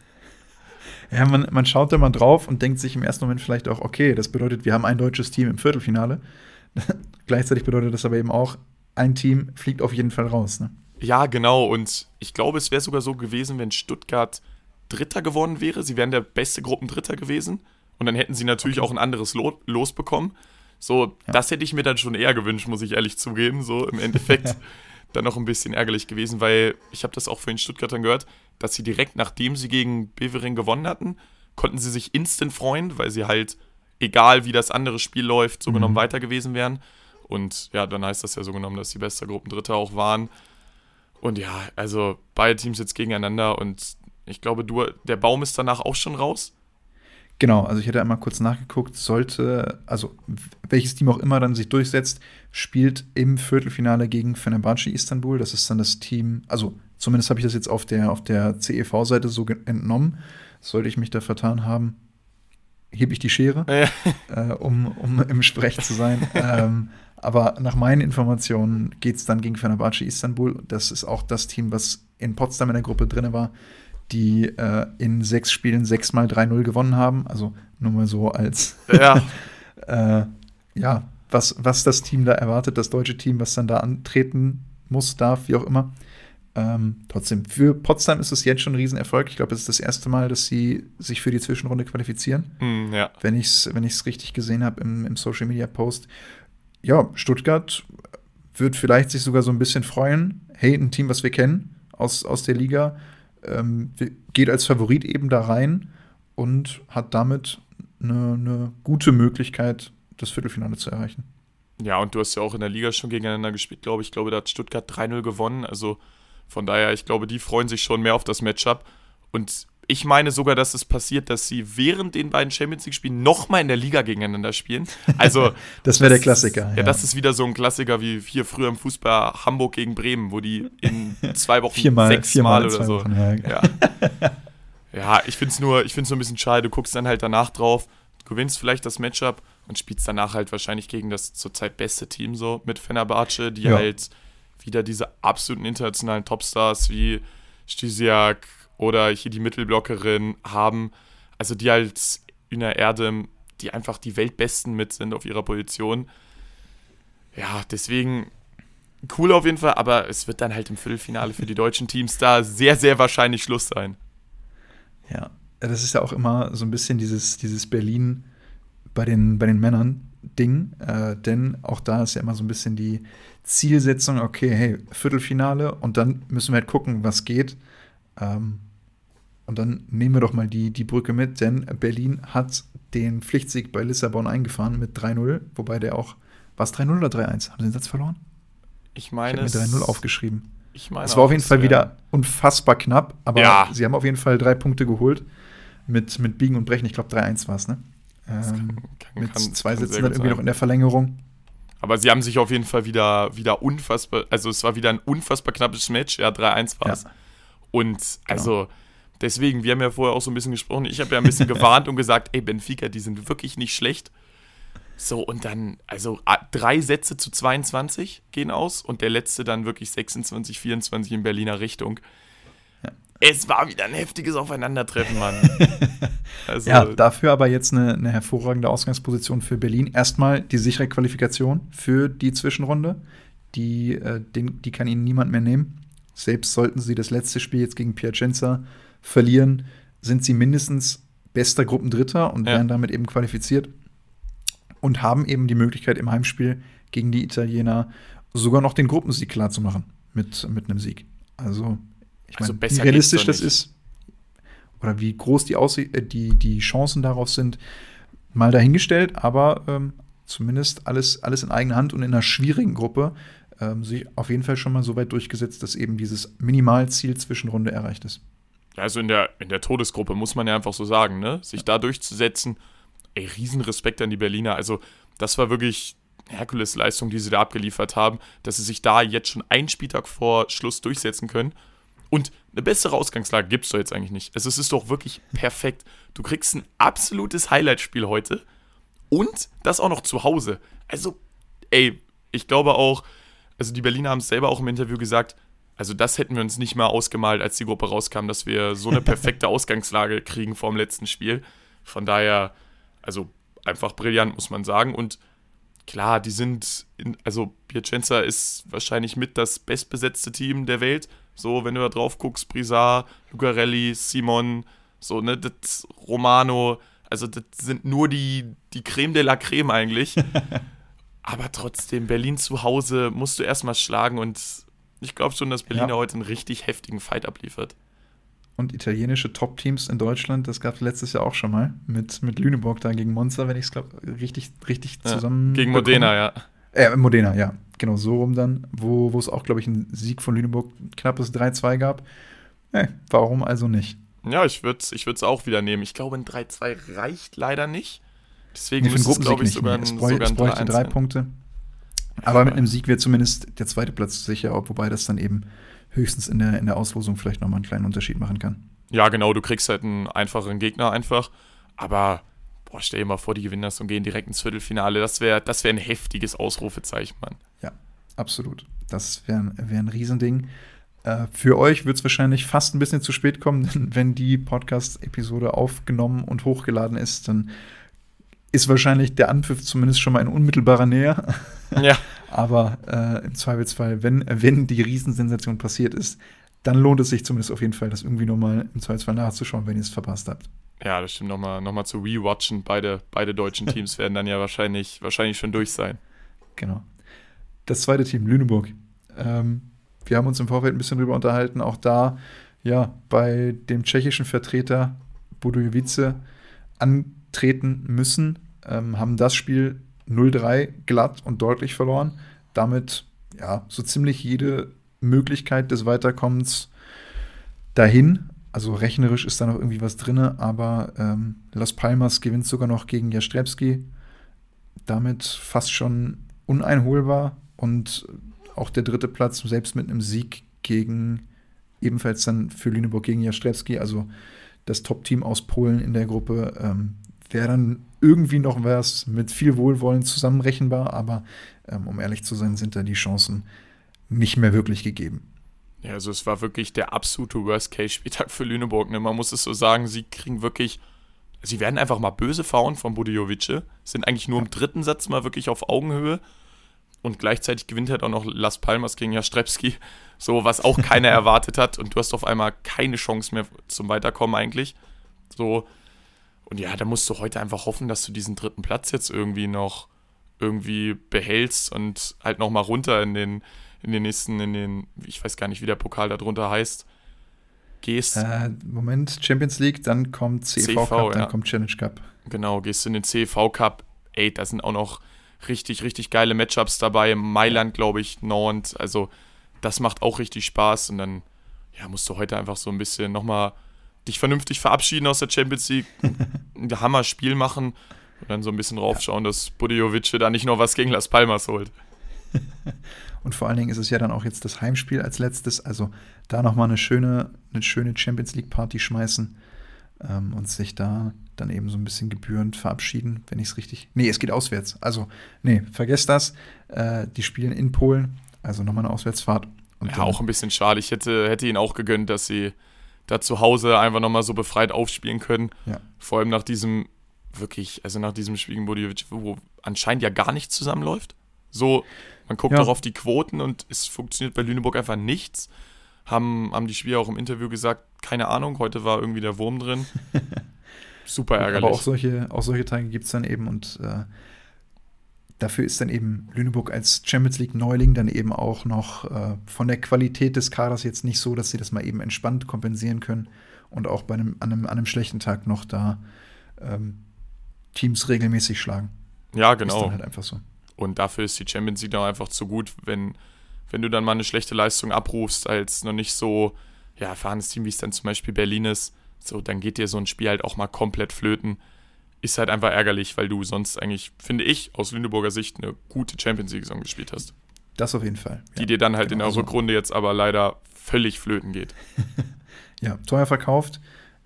Ja, man, man schaut da mal drauf und denkt sich im ersten Moment vielleicht auch, okay, das bedeutet, wir haben ein deutsches Team im Viertelfinale. Gleichzeitig bedeutet das aber eben auch, ein Team fliegt auf jeden Fall raus. Ne? Ja, genau. Und ich glaube, es wäre sogar so gewesen, wenn Stuttgart Dritter geworden wäre. Sie wären der beste Gruppendritter gewesen. Und dann hätten sie natürlich okay. auch ein anderes Los bekommen. So, ja. das hätte ich mir dann schon eher gewünscht, muss ich ehrlich zugeben. So, im Endeffekt dann noch ein bisschen ärgerlich gewesen, weil ich habe das auch von den Stuttgartern gehört, dass sie direkt nachdem sie gegen Bevering gewonnen hatten, konnten sie sich instant freuen, weil sie halt, egal wie das andere Spiel läuft, so mhm. genommen weiter gewesen wären. Und ja, dann heißt das ja so genommen, dass die beste Gruppendritter auch waren. Und ja, also beide Teams jetzt gegeneinander und ich glaube, du, der Baum ist danach auch schon raus. Genau, also ich hätte einmal kurz nachgeguckt, sollte, also welches Team auch immer dann sich durchsetzt, spielt im Viertelfinale gegen Fenerbahce Istanbul. Das ist dann das Team, also zumindest habe ich das jetzt auf der, auf der CEV-Seite so entnommen. Sollte ich mich da vertan haben, hebe ich die Schere, ja. äh, um, um im Sprech zu sein. ähm, aber nach meinen Informationen geht es dann gegen Fenerbahce Istanbul. Das ist auch das Team, was in Potsdam in der Gruppe drin war die äh, in sechs Spielen sechsmal 3-0 gewonnen haben. Also nur mal so als ja, äh, ja was, was das Team da erwartet, das deutsche Team, was dann da antreten muss, darf, wie auch immer. Ähm, trotzdem, für Potsdam ist es jetzt schon ein Riesenerfolg. Ich glaube, es ist das erste Mal, dass sie sich für die Zwischenrunde qualifizieren. Mm, ja. Wenn ich es wenn richtig gesehen habe im, im Social Media Post. Ja, Stuttgart wird vielleicht sich sogar so ein bisschen freuen. Hey, ein Team, was wir kennen aus, aus der Liga ähm, geht als Favorit eben da rein und hat damit eine, eine gute Möglichkeit, das Viertelfinale zu erreichen. Ja, und du hast ja auch in der Liga schon gegeneinander gespielt, glaube ich. Ich glaube, da hat Stuttgart 3-0 gewonnen. Also von daher, ich glaube, die freuen sich schon mehr auf das Matchup. Und ich meine sogar, dass es passiert, dass sie während den beiden Champions League-Spielen nochmal in der Liga gegeneinander spielen. Also, das wäre der Klassiker. Ja, ja, das ist wieder so ein Klassiker wie hier früher im Fußball Hamburg gegen Bremen, wo die in zwei Wochen viermal, sechs viermal Mal oder so. Wochen, ja. ja. ja, ich finde es nur, ich nur ein bisschen schade. Du guckst dann halt danach drauf, du gewinnst vielleicht das Matchup und spielst danach halt wahrscheinlich gegen das zurzeit beste Team so mit Fenerbahce, die ja. halt wieder diese absoluten internationalen Topstars wie Stisiak, oder hier die Mittelblockerin haben, also die als Üna Erde, die einfach die Weltbesten mit sind auf ihrer Position. ja, deswegen cool auf jeden Fall, aber es wird dann halt im Viertelfinale für die deutschen Teams da sehr, sehr wahrscheinlich Schluss sein. Ja, das ist ja auch immer so ein bisschen dieses, dieses Berlin bei den, bei den Männern Ding, äh, denn auch da ist ja immer so ein bisschen die Zielsetzung, okay, hey, Viertelfinale und dann müssen wir halt gucken, was geht. Ähm, und dann nehmen wir doch mal die, die Brücke mit, denn Berlin hat den Pflichtsieg bei Lissabon eingefahren mit 3-0, wobei der auch, war es 3-0 oder 3-1? Haben sie den Satz verloren? Ich meine. Ich habe mir 3-0 aufgeschrieben. Ich meine. Es war auf jeden Fall wieder unfassbar knapp, aber Ja. sie haben auf jeden Fall drei Punkte geholt. Mit, mit Biegen und Brechen, ich glaube 3-1 war es, ne? Ähm, kann- mit kann- zwei kann Sitzen sehr dann irgendwie sein. noch in der Verlängerung. Aber sie haben sich auf jeden Fall wieder, wieder unfassbar, also es war wieder ein unfassbar knappes Match, ja, 3-1 war es. Ja. Genau. Und also, deswegen, wir haben ja vorher auch so ein bisschen gesprochen, ich habe ja ein bisschen gewarnt und gesagt, ey, Benfica, die sind wirklich nicht schlecht. So, und dann, also drei Sätze zu 22 gehen aus und der letzte dann wirklich 26, 24 in Berliner Richtung. Es war wieder ein heftiges Aufeinandertreffen, Mann. Also, Ja, dafür aber jetzt eine, eine hervorragende Ausgangsposition für Berlin. Erstmal die sichere Qualifikation für die Zwischenrunde. Die, äh, den, die kann ihnen niemand mehr nehmen. Selbst sollten sie das letzte Spiel jetzt gegen Piacenza verlieren, sind sie mindestens bester Gruppendritter und Ja. werden damit eben qualifiziert. Und haben eben die Möglichkeit, im Heimspiel gegen die Italiener sogar noch den Gruppensieg klarzumachen mit, mit einem Sieg. Also, ich Also meine, wie realistisch das ist, oder wie groß die, Aussie äh, die, die Chancen darauf sind, mal dahingestellt, aber ähm, zumindest alles, alles in eigener Hand und in einer schwierigen Gruppe ähm, sich auf jeden Fall schon mal so weit durchgesetzt, dass eben dieses Minimalziel Zwischenrunde erreicht ist. Also in der, in der Todesgruppe muss man ja einfach so sagen, ne? Sich da durchzusetzen, ey, Riesenrespekt an die Berliner. Also, das war wirklich Herkules-Leistung, die sie da abgeliefert haben, dass sie sich da jetzt schon einen Spieltag vor Schluss durchsetzen können. Und eine bessere Ausgangslage gibt es doch jetzt eigentlich nicht. Also, es ist doch wirklich perfekt. Du kriegst ein absolutes Highlight-Spiel heute und das auch noch zu Hause. Also, ey, ich glaube auch, also die Berliner haben es selber auch im Interview gesagt, also das hätten wir uns nicht mal ausgemalt, als die Gruppe rauskam, dass wir so eine perfekte Ausgangslage kriegen vor dem letzten Spiel. Von daher, also einfach brillant, muss man sagen. Und klar, die sind, in, also Piacenza ist wahrscheinlich mit das bestbesetzte Team der Welt. So, wenn du da drauf guckst, Brizard, Lucarelli, Simon, so, ne, das Romano, also das sind nur die, die Creme de la Creme eigentlich. Aber trotzdem, Berlin zu Hause musst du erstmal schlagen und ich glaube schon, dass Berlin Ja. heute einen richtig heftigen Fight abliefert. Und italienische Top-Teams in Deutschland, das gab es letztes Jahr auch schon mal, mit, mit Lüneburg da gegen Monza, wenn ich es glaube, richtig, richtig Ja, zusammen. Gegen bekomme. Modena, ja. Äh, Modena, ja. Genau, so rum dann, wo wo es auch, glaube ich, einen Sieg von Lüneburg, knappes 3-2 gab. Äh, warum also nicht? Ja, ich würde es ich würd's auch wieder nehmen. Ich glaube, ein 3-2 reicht leider nicht. Deswegen Nee, müsste es, glaube ich, nicht. sogar ein, sogar ein bräuchte 3-1 drei sein. Punkte. Aber mit einem Sieg wäre zumindest der zweite Platz sicher, ob- wobei das dann eben höchstens in der, in der Auslosung vielleicht nochmal einen kleinen Unterschied machen kann. Ja, genau, du kriegst halt einen einfacheren Gegner einfach. Aber, boah, stell dir mal vor, die gewinnen das und gehen direkt ins Viertelfinale. Das wäre das wär ein heftiges Ausrufezeichen, Mann. Absolut. Das wäre wär ein Riesending. Äh, für euch wird es wahrscheinlich fast ein bisschen zu spät kommen, denn wenn die Podcast-Episode aufgenommen und hochgeladen ist, dann ist wahrscheinlich der Anpfiff zumindest schon mal in unmittelbarer Nähe. Ja. Aber äh, im Zweifelsfall, wenn, wenn die Riesensensation passiert ist, dann lohnt es sich zumindest auf jeden Fall, das irgendwie nochmal im Zweifelsfall nachzuschauen, wenn ihr es verpasst habt. Ja, das stimmt. Nochmal noch mal zu rewatchen. Beide, beide deutschen Teams werden dann ja wahrscheinlich, wahrscheinlich schon durch sein. Genau. Das zweite Team, Lüneburg. Ähm, wir haben uns im Vorfeld ein bisschen drüber unterhalten. Auch da, ja, bei dem tschechischen Vertreter Budojevice antreten müssen, ähm, haben das Spiel 0-3 glatt und deutlich verloren. Damit, ja, so ziemlich jede Möglichkeit des Weiterkommens dahin. Also rechnerisch ist da noch irgendwie was drin, aber ähm, Las Palmas gewinnt sogar noch gegen Jastrebski. Damit fast schon uneinholbar und auch der dritte Platz, selbst mit einem Sieg gegen ebenfalls dann für Lüneburg gegen Jastrebski, also das Top-Team aus Polen in der Gruppe, ähm, wäre dann irgendwie noch was mit viel Wohlwollen zusammenrechenbar, aber ähm, um ehrlich zu sein, sind da die Chancen nicht mehr wirklich gegeben. Ja, also es war wirklich der absolute Worst-Case-Spieltag für Lüneburg. Ne? Man muss es so sagen, sie kriegen wirklich, sie werden einfach mal böse fahren von Budejovice, sind eigentlich nur im dritten Satz mal wirklich auf Augenhöhe. und gleichzeitig gewinnt halt auch noch Las Palmas gegen Jastrepski, so was auch keiner erwartet hat und du hast auf einmal keine Chance mehr zum Weiterkommen eigentlich. So und ja, da musst du heute einfach hoffen, dass du diesen dritten Platz jetzt irgendwie noch irgendwie behältst und halt noch mal runter in den in den nächsten in den ich weiß gar nicht, wie der Pokal darunter heißt. Gehst äh, Moment, Champions League, dann kommt CV, CV Cup, dann kommt Challenge Cup. Genau, gehst in den CV Cup. Ey, da sind auch noch richtig, richtig geile Matchups dabei. Mailand, glaube ich, Nantes. Also, das macht auch richtig Spaß. Und dann, ja, musst du heute einfach so ein bisschen nochmal dich vernünftig verabschieden aus der Champions League. ein Hammer-Spiel machen und dann so ein bisschen raufschauen, ja. dass Budiovic da nicht noch was gegen Las Palmas holt. und vor allen Dingen ist es ja dann auch jetzt das Heimspiel als letztes. Also, da nochmal eine schöne, eine schöne Champions League-Party schmeißen ähm, und sich da dann eben so ein bisschen gebührend verabschieden, wenn ich es richtig. Nee, es geht auswärts. Also, nee, vergesst das. Äh, die spielen in Polen, also nochmal eine Auswärtsfahrt. Und ja, auch ein bisschen schade. Ich hätte, hätte ihnen auch gegönnt, dass sie da zu Hause einfach nochmal so befreit aufspielen können. Ja. Vor allem nach diesem, wirklich, also nach diesem Spiel, wo, die, wo anscheinend ja gar nichts zusammenläuft. So, man guckt ja. auch auf die Quoten und es funktioniert bei Lüneburg einfach nichts. Haben, haben die Spieler auch im Interview gesagt, keine Ahnung, heute war irgendwie der Wurm drin. Super ärgerlich. Aber auch solche, auch solche Tage gibt es dann eben und äh, dafür ist dann eben Lüneburg als Champions League Neuling dann eben auch noch äh, von der Qualität des Kaders jetzt nicht so, dass sie das mal eben entspannt kompensieren können und auch bei einem, an, einem, an einem schlechten Tag noch da ähm, Teams regelmäßig schlagen. Ja, genau. Ist dann halt einfach so. Und dafür ist die Champions League auch einfach zu gut, wenn, wenn du dann mal eine schlechte Leistung abrufst als noch nicht so ja, erfahrenes Team, wie es dann zum Beispiel Berlin ist so, dann geht dir so ein Spiel halt auch mal komplett flöten. Ist halt einfach ärgerlich, weil du sonst eigentlich, finde ich, aus Lüneburger Sicht eine gute Champions League-Saison gespielt hast. Das auf jeden Fall. Die ja, dir dann halt genau in der so. Rückrunde jetzt aber leider völlig flöten geht. ja, teuer verkauft,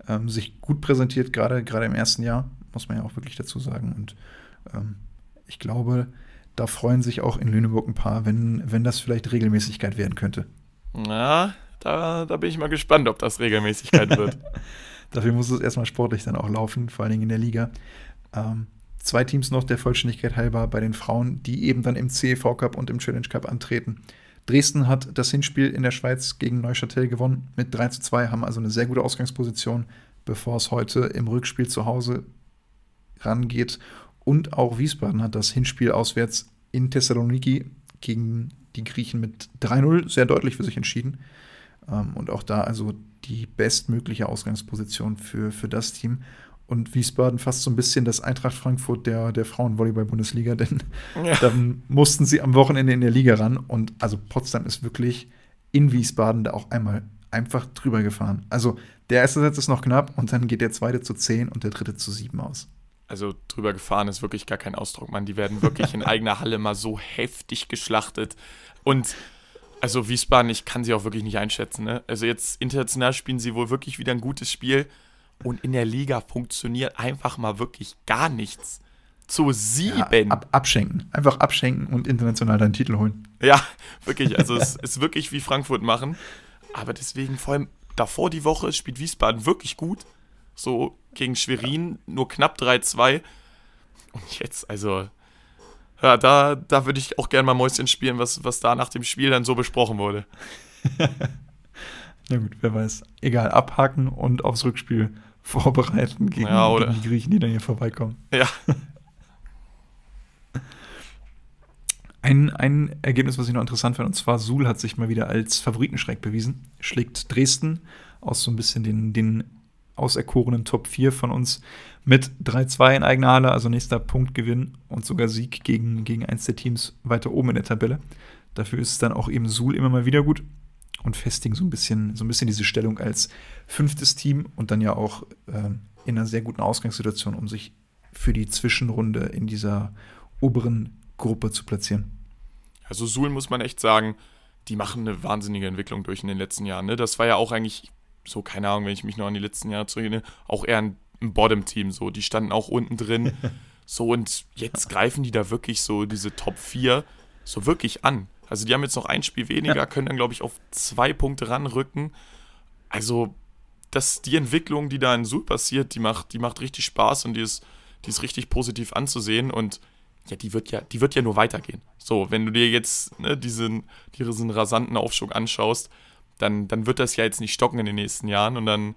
ähm, sich gut präsentiert, gerade im ersten Jahr, muss man ja auch wirklich dazu sagen. Und ähm, ich glaube, da freuen sich auch in Lüneburg ein paar, wenn, wenn das vielleicht Regelmäßigkeit werden könnte. Ja, da, da bin ich mal gespannt, ob das Regelmäßigkeit wird. Dafür muss es erstmal sportlich dann auch laufen, vor allen Dingen in der Liga. Ähm, zwei Teams noch der Vollständigkeit halber bei den Frauen, die eben dann im CEV Cup und im Challenge Cup antreten. Dresden hat das Hinspiel in der Schweiz gegen Neuchâtel gewonnen mit 3 zu 2, haben also eine sehr gute Ausgangsposition, bevor es heute im Rückspiel zu Hause rangeht. Und auch Wiesbaden hat das Hinspiel auswärts in Thessaloniki gegen die Griechen mit 3-0 sehr deutlich für sich entschieden. Ähm, und auch da also die bestmögliche Ausgangsposition für, für das Team. Und Wiesbaden fast so ein bisschen das Eintracht Frankfurt der, der Frauenvolleyball-Bundesliga, denn ja. dann mussten sie am Wochenende in der Liga ran. Und also Potsdam ist wirklich in Wiesbaden da auch einmal einfach drüber gefahren. Also der erste Satz ist noch knapp und dann geht der zweite zu 10 und der dritte zu 7 aus. Also drüber gefahren ist wirklich gar kein Ausdruck, Mann. Die werden wirklich in eigener Halle mal so heftig geschlachtet. Und also Wiesbaden, ich kann sie auch wirklich nicht einschätzen. Ne? Also jetzt international spielen sie wohl wirklich wieder ein gutes Spiel und in der Liga funktioniert einfach mal wirklich gar nichts. Zu sieben. Ja, ab, abschenken. Einfach abschenken und international deinen Titel holen. Ja, wirklich. Also es ist wirklich wie Frankfurt machen. Aber deswegen, vor allem davor die Woche, spielt Wiesbaden wirklich gut. So gegen Schwerin, nur knapp 3-2. Und jetzt, also, ja, da, da würde ich auch gerne mal Mäuschen spielen, was, was da nach dem Spiel dann so besprochen wurde. Na gut, wer weiß. Egal, abhaken und aufs Rückspiel vorbereiten gegen, ja, gegen die Griechen, die dann hier vorbeikommen. Ja. Ein, ein Ergebnis, was ich noch interessant fand, und zwar Suhl hat sich mal wieder als Favoritenschreck bewiesen. Schlägt Dresden aus so ein bisschen den, den auserkorenen Top 4 von uns mit 3-2 in eigener Halle, also nächster Punktgewinn und sogar Sieg gegen, gegen eins der Teams weiter oben in der Tabelle. Dafür ist es dann auch eben Suhl immer mal wieder gut und festigen so ein bisschen, so ein bisschen diese Stellung als fünftes Team und dann ja auch äh, in einer sehr guten Ausgangssituation, um sich für die Zwischenrunde in dieser oberen Gruppe zu platzieren. Also Suhl muss man echt sagen, die machen eine wahnsinnige Entwicklung durch in den letzten Jahren. Ne? Das war ja auch eigentlich so, keine Ahnung, wenn ich mich noch an die letzten Jahre zurückerinnere, auch eher ein, ein Bottom-Team, so, die standen auch unten drin. so, und jetzt greifen die da wirklich so diese Top 4 so wirklich an. Also die haben jetzt noch ein Spiel weniger, ja. können dann, glaube ich, auf zwei Punkte ranrücken. Also, das, die Entwicklung, die da in Sul passiert, die macht, die macht richtig Spaß und die ist, die ist richtig positiv anzusehen. Und ja, die wird ja, die wird ja nur weitergehen. So, wenn du dir jetzt ne, diesen, diesen rasanten Aufschwung anschaust, dann, dann wird das ja jetzt nicht stocken in den nächsten Jahren und dann,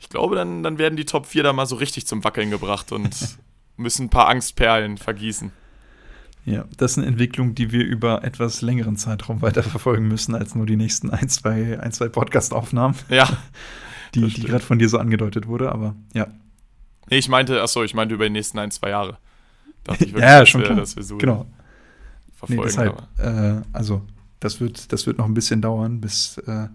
ich glaube, dann, dann werden die Top 4 da mal so richtig zum Wackeln gebracht und müssen ein paar Angstperlen vergießen. Ja, das ist eine Entwicklung, die wir über etwas längeren Zeitraum weiterverfolgen müssen, als nur die nächsten ein, zwei, ein, zwei Podcast-Aufnahmen. Ja. Die, die gerade von dir so angedeutet wurde, aber ja. Nee, ich meinte, achso, ich meinte über die nächsten ein, zwei Jahre. Dachte ich wirklich, ja, schon klar. dass wir so genau. verfolgen. Nee, deshalb, äh, also, das wird, das wird noch ein bisschen dauern, bis, äh,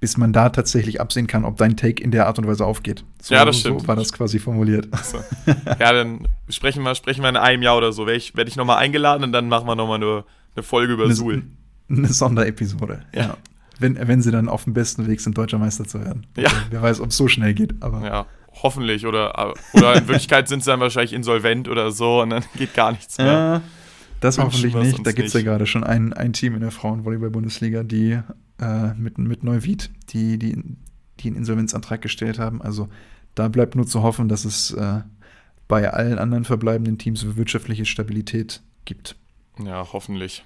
bis man da tatsächlich absehen kann, ob dein Take in der Art und Weise aufgeht. So, ja, das stimmt. So war das quasi formuliert. So. Ja, dann sprechen wir, sprechen wir in einem Jahr oder so. Werde ich, werd ich nochmal eingeladen und dann machen wir nochmal eine, eine Folge über eine, Suhl. Eine Sonderepisode, ja. ja. Wenn, wenn sie dann auf dem besten Weg sind, deutscher Meister zu werden. Ja. Also, wer weiß, ob es so schnell geht, aber. Ja, hoffentlich. Oder, oder in Wirklichkeit sind sie dann wahrscheinlich insolvent oder so und dann geht gar nichts mehr. Ja, das hoffentlich nicht. Da gibt es ja gerade schon ein, ein Team in der Frauenvolleyball-Bundesliga, die äh, mit, mit Neuwied, die, die, die einen Insolvenzantrag gestellt haben. Also da bleibt nur zu hoffen, dass es äh, bei allen anderen verbleibenden Teams wirtschaftliche Stabilität gibt. Ja, hoffentlich.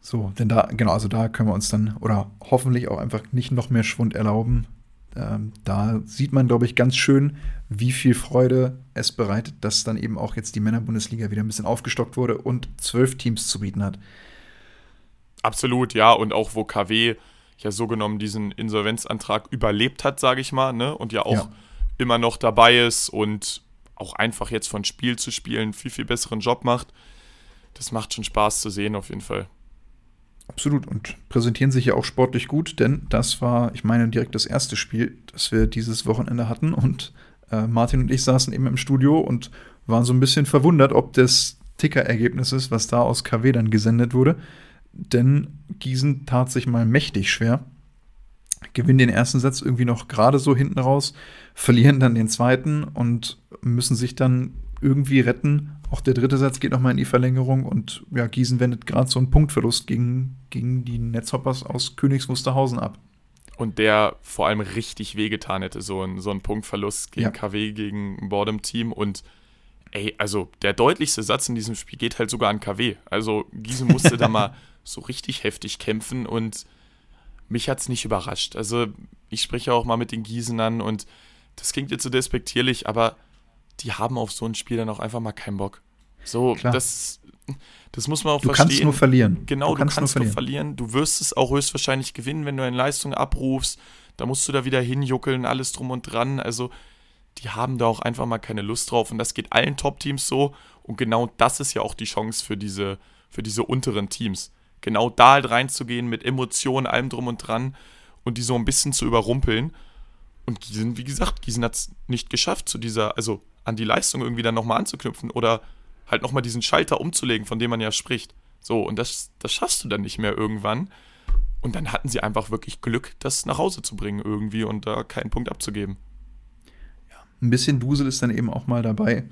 So, denn da, genau, also da können wir uns dann oder hoffentlich auch einfach nicht noch mehr Schwund erlauben. Ähm, da sieht man, glaube ich, ganz schön, wie viel Freude es bereitet, dass dann eben auch jetzt die Männerbundesliga wieder ein bisschen aufgestockt wurde und zwölf Teams zu bieten hat. Absolut, ja. Und auch wo KW ja so genommen diesen Insolvenzantrag überlebt hat, sage ich mal, ne? Und ja auch ja. immer noch dabei ist und auch einfach jetzt von Spiel zu Spiel einen viel, viel besseren Job macht. Das macht schon Spaß zu sehen, auf jeden Fall. Absolut. Und präsentieren sich ja auch sportlich gut, denn das war, ich meine, direkt das erste Spiel, das wir dieses Wochenende hatten. Und äh, Martin und ich saßen eben im Studio und waren so ein bisschen verwundert, ob des Ticker-Ergebnisses, was da aus KW dann gesendet wurde, denn Gießen tat sich mal mächtig schwer. Gewinnen den ersten Satz irgendwie noch gerade so hinten raus, verlieren dann den zweiten und müssen sich dann irgendwie retten. Auch der dritte Satz geht nochmal in die Verlängerung und ja, Gießen wendet gerade so einen Punktverlust gegen, gegen die Netzhoppers aus Königs Wusterhausen ab. Und der vor allem richtig wehgetan hätte, so ein, so ein Punktverlust gegen ja. KW, gegen Bordem-Team. Und ey, also der deutlichste Satz in diesem Spiel geht halt sogar an KW. Also Gießen musste da mal so richtig heftig kämpfen und mich hat es nicht überrascht. Also ich spreche auch mal mit den Gießenern und das klingt jetzt so despektierlich, aber die haben auf so ein Spiel dann auch einfach mal keinen Bock. So, Klar. das, das muss man auch du verstehen. Du kannst nur verlieren. Genau, du kannst, du kannst nur, verlieren. verlieren. Du wirst es auch höchstwahrscheinlich gewinnen, wenn du eine Leistung abrufst. Da musst du da wieder hinjuckeln, alles drum und dran. Also, die haben da auch einfach mal keine Lust drauf. Und das geht allen Top-Teams so. Und genau das ist ja auch die Chance für diese, für diese unteren Teams genau da halt reinzugehen mit Emotionen, allem drum und dran und die so ein bisschen zu überrumpeln. Und Gießen, wie gesagt, Gießen hat es nicht geschafft, zu dieser, also an die Leistung irgendwie dann nochmal anzuknüpfen oder halt nochmal diesen Schalter umzulegen, von dem man ja spricht. So, und das, das schaffst du dann nicht mehr irgendwann. Und dann hatten sie einfach wirklich Glück, das nach Hause zu bringen irgendwie und da keinen Punkt abzugeben. Ein bisschen Dusel ist dann eben auch mal dabei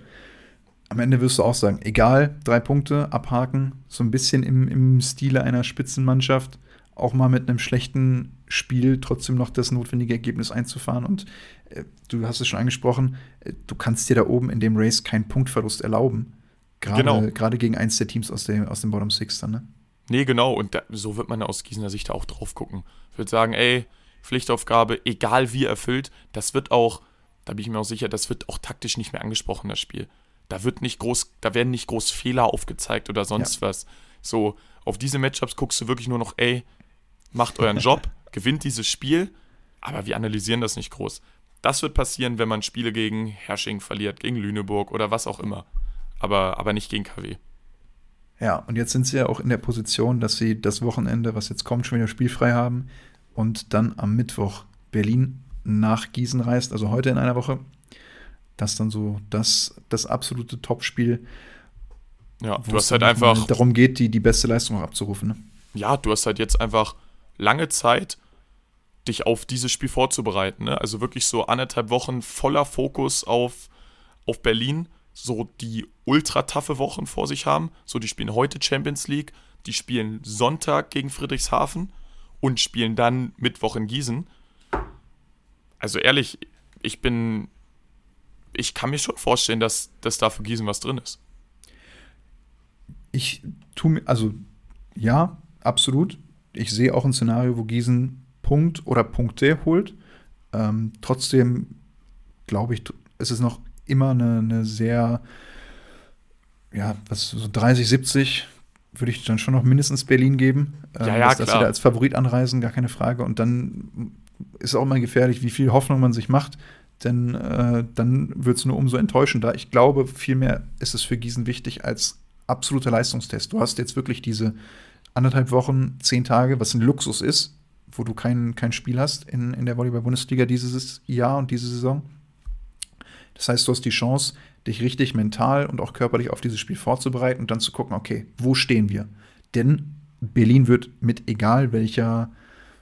am Ende wirst du auch sagen, egal, drei Punkte, abhaken, so ein bisschen im, im Stile einer Spitzenmannschaft, auch mal mit einem schlechten Spiel trotzdem noch das notwendige Ergebnis einzufahren. Und äh, du hast es schon angesprochen, äh, du kannst dir da oben in dem Race keinen Punktverlust erlauben. Gerade, genau. gerade gegen eins der Teams aus dem, aus dem Bottom Six dann, ne? Nee, genau. Und da, so wird man aus Gießener Sicht auch drauf gucken. Ich würde sagen, ey, Pflichtaufgabe, egal wie erfüllt, das wird auch, da bin ich mir auch sicher, das wird auch taktisch nicht mehr angesprochen, das Spiel da wird nicht groß, da werden nicht groß Fehler aufgezeigt oder sonst ja. was. So, auf diese Matchups guckst du wirklich nur noch, ey, macht euren Job, gewinnt dieses Spiel, aber wir analysieren das nicht groß. Das wird passieren, wenn man Spiele gegen Hersching verliert, gegen Lüneburg oder was auch immer. Aber, aber nicht gegen KW. Ja, und jetzt sind sie ja auch in der Position, dass sie das Wochenende, was jetzt kommt, schon wieder spielfrei haben und dann am Mittwoch Berlin nach Gießen reist, also heute in einer Woche, das dann so das, das absolute Topspiel. Ja, du hast halt einfach. Darum geht, die, die beste Leistung abzurufen. Ne? Ja, du hast halt jetzt einfach lange Zeit, dich auf dieses Spiel vorzubereiten. Ne? Also wirklich so anderthalb Wochen voller Fokus auf, auf Berlin. So die ultra taffe Wochen vor sich haben. So, die spielen heute Champions League, die spielen Sonntag gegen Friedrichshafen und spielen dann Mittwoch in Gießen. Also ehrlich, ich bin ich kann mir schon vorstellen, dass, dass da für Gießen was drin ist. Ich tue mir, also ja, absolut. Ich sehe auch ein Szenario, wo Gießen Punkt oder Punkte holt. Ähm, trotzdem glaube ich, ist es noch immer eine, eine sehr, ja, was so 30, 70 würde ich dann schon noch mindestens Berlin geben. Ähm, ja, ja, dass, dass sie da als Favorit anreisen, gar keine Frage. Und dann ist auch mal gefährlich, wie viel Hoffnung man sich macht, denn äh, dann wird es nur umso enttäuschender. Ich glaube, vielmehr ist es für Gießen wichtig als absoluter Leistungstest. Du hast jetzt wirklich diese anderthalb Wochen, zehn Tage, was ein Luxus ist, wo du kein, kein Spiel hast in, in der Volleyball-Bundesliga dieses Jahr und diese Saison. Das heißt, du hast die Chance, dich richtig mental und auch körperlich auf dieses Spiel vorzubereiten und dann zu gucken, okay, wo stehen wir? Denn Berlin wird mit egal welcher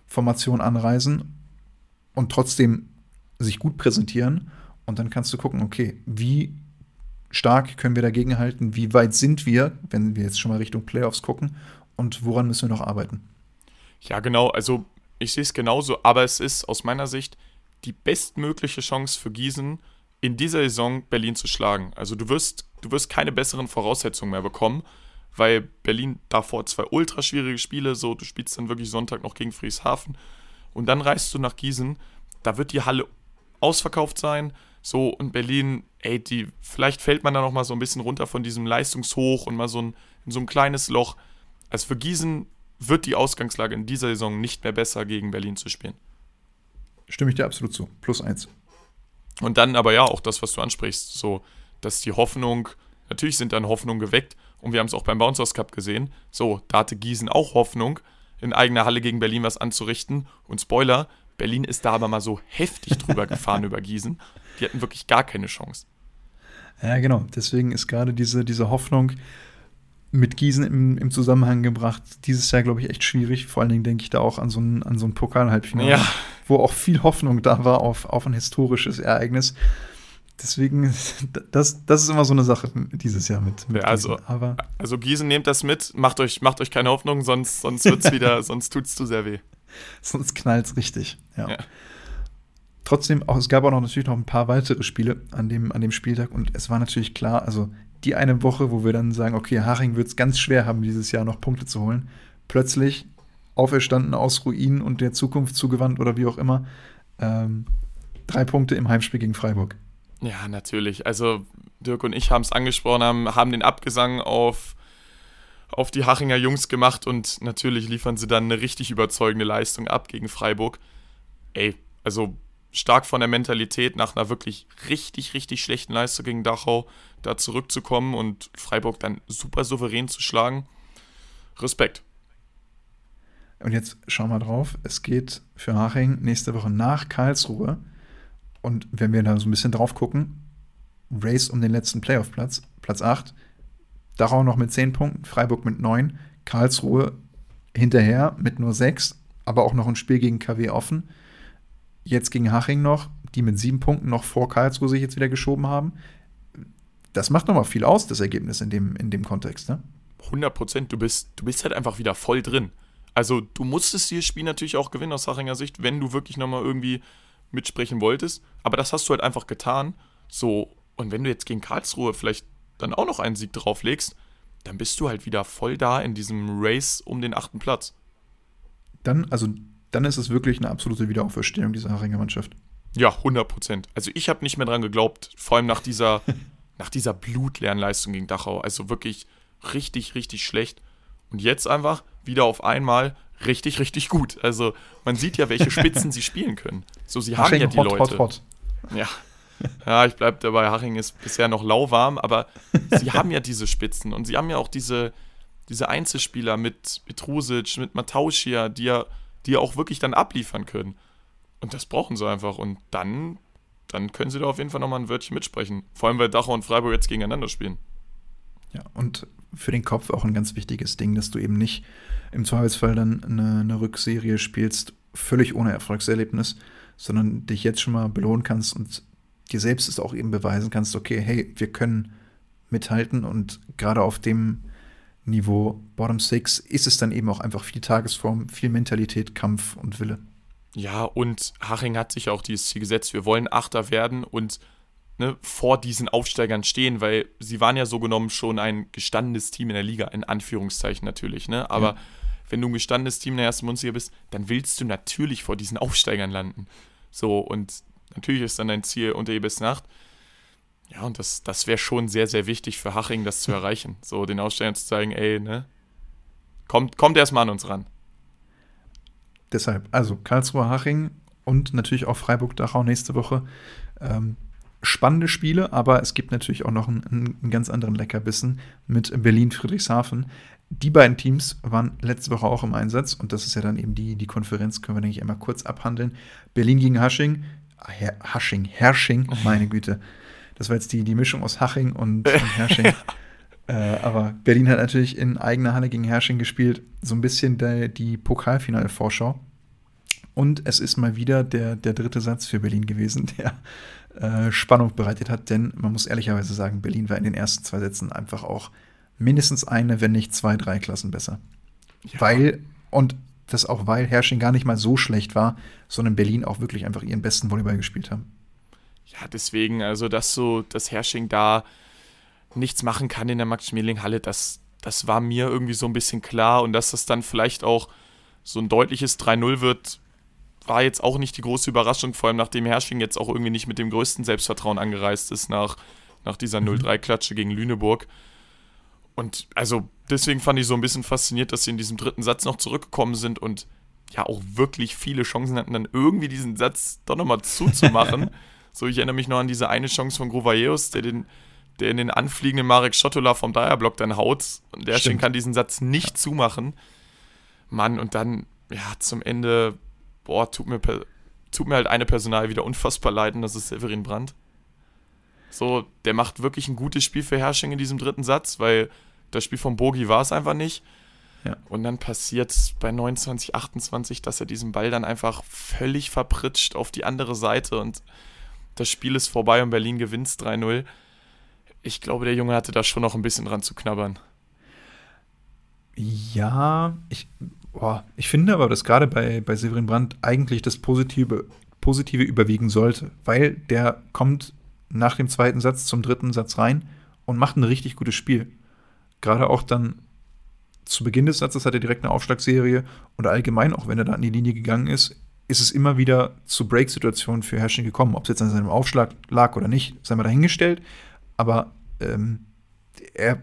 Formation anreisen und trotzdem sich gut präsentieren. Und dann kannst du gucken, okay, wie stark können wir dagegen halten? Wie weit sind wir, wenn wir jetzt schon mal Richtung Playoffs gucken? Und woran müssen wir noch arbeiten? Ja, genau. Also ich sehe es genauso, aber es ist aus meiner Sicht die bestmögliche Chance für Gießen, in dieser Saison Berlin zu schlagen. Also du wirst, du wirst keine besseren Voraussetzungen mehr bekommen, weil Berlin davor zwei ultra schwierige Spiele, so du spielst dann wirklich Sonntag noch gegen Frieshafen und dann reist du nach Gießen, da wird die Halle ausverkauft sein, so und Berlin, ey, die vielleicht fällt man da noch mal so ein bisschen runter von diesem Leistungshoch und mal so ein in so ein kleines Loch. Also für Gießen wird die Ausgangslage in dieser Saison nicht mehr besser gegen Berlin zu spielen. Stimme ich dir absolut zu. Plus eins. Und dann aber ja auch das, was du ansprichst, so, dass die Hoffnung, natürlich sind dann Hoffnungen geweckt und wir haben es auch beim Bouncers Cup gesehen, so, da hatte Gießen auch Hoffnung, in eigener Halle gegen Berlin was anzurichten und Spoiler, Berlin ist da aber mal so heftig drüber gefahren über Gießen, die hatten wirklich gar keine Chance. Ja, genau, deswegen ist gerade diese, diese Hoffnung, mit Gießen im, im, Zusammenhang gebracht. Dieses Jahr, glaube ich, echt schwierig. Vor allen Dingen denke ich da auch an so ein, an so ein Pokal-Halbfinale, ja. wo auch viel Hoffnung da war auf, auf ein historisches Ereignis. Deswegen, das, das ist immer so eine Sache dieses Jahr mit, mit ja, also, Aber also Gießen nehmt das mit, macht euch, macht euch keine Hoffnung, sonst, sonst wird's wieder, sonst tut's zu sehr weh. Sonst knallt's richtig, ja. ja. Trotzdem, auch, es gab auch noch natürlich noch ein paar weitere Spiele an dem, an dem Spieltag und es war natürlich klar, also die eine Woche, wo wir dann sagen, okay, wird es ganz schwer haben, dieses Jahr noch Punkte zu holen. Plötzlich auferstanden aus Ruinen und der Zukunft zugewandt oder wie auch immer. Ähm, drei Punkte im Heimspiel gegen Freiburg. Ja, natürlich. Also Dirk und ich haben es angesprochen, haben, haben den Abgesang auf, auf die Hachinger Jungs gemacht und natürlich liefern sie dann eine richtig überzeugende Leistung ab gegen Freiburg. Ey, also stark von der Mentalität nach einer wirklich richtig, richtig schlechten Leistung gegen Dachau da zurückzukommen und Freiburg dann super souverän zu schlagen. Respekt. Und jetzt schauen wir drauf. Es geht für Haching nächste Woche nach Karlsruhe. Und wenn wir da so ein bisschen drauf gucken, Race um den letzten Playoff-Platz, Platz 8. Dachau noch mit 10 Punkten, Freiburg mit 9, Karlsruhe hinterher mit nur 6, aber auch noch ein Spiel gegen KW offen. Jetzt gegen Haching noch, die mit sieben Punkten noch vor Karlsruhe sich jetzt wieder geschoben haben. Das macht nochmal viel aus, das Ergebnis in dem, in dem Kontext, ne? 100 Prozent. Du bist, du bist halt einfach wieder voll drin. Also, du musstest dieses Spiel natürlich auch gewinnen aus Hachinger Sicht, wenn du wirklich nochmal irgendwie mitsprechen wolltest. Aber das hast du halt einfach getan. So, und wenn du jetzt gegen Karlsruhe vielleicht dann auch noch einen Sieg drauflegst, dann bist du halt wieder voll da in diesem Race um den achten Platz. Dann, also dann ist es wirklich eine absolute Wiederauferstehung dieser Haringer Mannschaft. Ja, 100 Prozent. Also ich habe nicht mehr dran geglaubt, vor allem nach dieser, nach dieser blutleeren Leistung gegen Dachau. Also wirklich richtig, richtig schlecht. Und jetzt einfach wieder auf einmal richtig, richtig gut. Also man sieht ja, welche Spitzen sie spielen können. So, sie Haching haben ja die hot, Leute. Hot, hot. Ja. Ja, ich bleibe dabei, Haching ist bisher noch lauwarm, aber sie haben ja diese Spitzen und sie haben ja auch diese, diese Einzelspieler mit Petrusic, mit Matauschia, die ja die auch wirklich dann abliefern können. Und das brauchen sie einfach. Und dann, dann können sie da auf jeden Fall nochmal ein Wörtchen mitsprechen. Vor allem, weil Dachau und Freiburg jetzt gegeneinander spielen. Ja, und für den Kopf auch ein ganz wichtiges Ding, dass du eben nicht im Zweifelsfall dann eine, eine Rückserie spielst, völlig ohne Erfolgserlebnis, sondern dich jetzt schon mal belohnen kannst und dir selbst es auch eben beweisen kannst, okay, hey, wir können mithalten und gerade auf dem Niveau Bottom Six ist es dann eben auch einfach viel Tagesform, viel Mentalität, Kampf und Wille. Ja, und Haching hat sich auch dieses Ziel gesetzt, wir wollen Achter werden und ne, vor diesen Aufsteigern stehen, weil sie waren ja so genommen schon ein gestandenes Team in der Liga, in Anführungszeichen natürlich, ne? Aber ja. wenn du ein gestandenes Team in der ersten Bundesliga bist, dann willst du natürlich vor diesen Aufsteigern landen. So, und natürlich ist dann dein Ziel unter Nacht. Ja, und das, das wäre schon sehr, sehr wichtig für Haching, das zu erreichen. So, den Aussteigern zu zeigen, ey, ne? Kommt, kommt erstmal an uns ran. Deshalb, also Karlsruhe, Haching und natürlich auch Freiburg-Dachau nächste Woche. Ähm, spannende Spiele, aber es gibt natürlich auch noch einen, einen ganz anderen Leckerbissen mit Berlin-Friedrichshafen. Die beiden Teams waren letzte Woche auch im Einsatz und das ist ja dann eben die, die Konferenz, können wir, denke ich, einmal kurz abhandeln. Berlin gegen Hasching, Her Hasching, Hersching, meine Güte. Das war jetzt die, die Mischung aus Haching und, und Hersching. äh, aber Berlin hat natürlich in eigener Halle gegen Hersching gespielt. So ein bisschen der, die Pokalfinale-Vorschau. Und es ist mal wieder der, der dritte Satz für Berlin gewesen, der äh, Spannung bereitet hat, denn man muss ehrlicherweise sagen, Berlin war in den ersten zwei Sätzen einfach auch mindestens eine, wenn nicht zwei, drei Klassen besser. Ja. Weil, und das auch weil Herrsching gar nicht mal so schlecht war, sondern Berlin auch wirklich einfach ihren besten Volleyball gespielt haben. Ja, deswegen, also dass so das Herrsching da nichts machen kann in der Max-Schmeling-Halle, das, das war mir irgendwie so ein bisschen klar und dass das dann vielleicht auch so ein deutliches 3-0 wird, war jetzt auch nicht die große Überraschung, vor allem nachdem Hersching jetzt auch irgendwie nicht mit dem größten Selbstvertrauen angereist ist nach, nach dieser 0-3-Klatsche mhm. gegen Lüneburg. Und also deswegen fand ich so ein bisschen fasziniert, dass sie in diesem dritten Satz noch zurückgekommen sind und ja auch wirklich viele Chancen hatten, dann irgendwie diesen Satz doch nochmal zuzumachen. so, ich erinnere mich noch an diese eine Chance von Grovaeus, der den der in den anfliegenden Marek Schottola vom Dreierblock dann haut und der Stimmt. kann diesen Satz nicht ja. zumachen. Mann, und dann, ja, zum Ende boah, tut mir, tut mir halt eine Personal wieder unfassbar leiden, das ist Severin Brandt. So, der macht wirklich ein gutes Spiel für Herrsching in diesem dritten Satz, weil das Spiel von Bogi war es einfach nicht. Ja. Und dann passiert bei 29, 28, dass er diesen Ball dann einfach völlig verpritscht auf die andere Seite und das Spiel ist vorbei und Berlin gewinnt 3-0. Ich glaube, der Junge hatte da schon noch ein bisschen dran zu knabbern. Ja, ich Boah, ich finde aber, dass gerade bei, bei Severin Brandt eigentlich das Positive, Positive überwiegen sollte, weil der kommt nach dem zweiten Satz zum dritten Satz rein und macht ein richtig gutes Spiel. Gerade auch dann zu Beginn des Satzes hat er direkt eine Aufschlagserie und allgemein, auch wenn er da an die Linie gegangen ist, ist es immer wieder zu Break-Situationen für Herrsching gekommen. Ob es jetzt an seinem Aufschlag lag oder nicht, sei mal dahingestellt. Aber ähm, er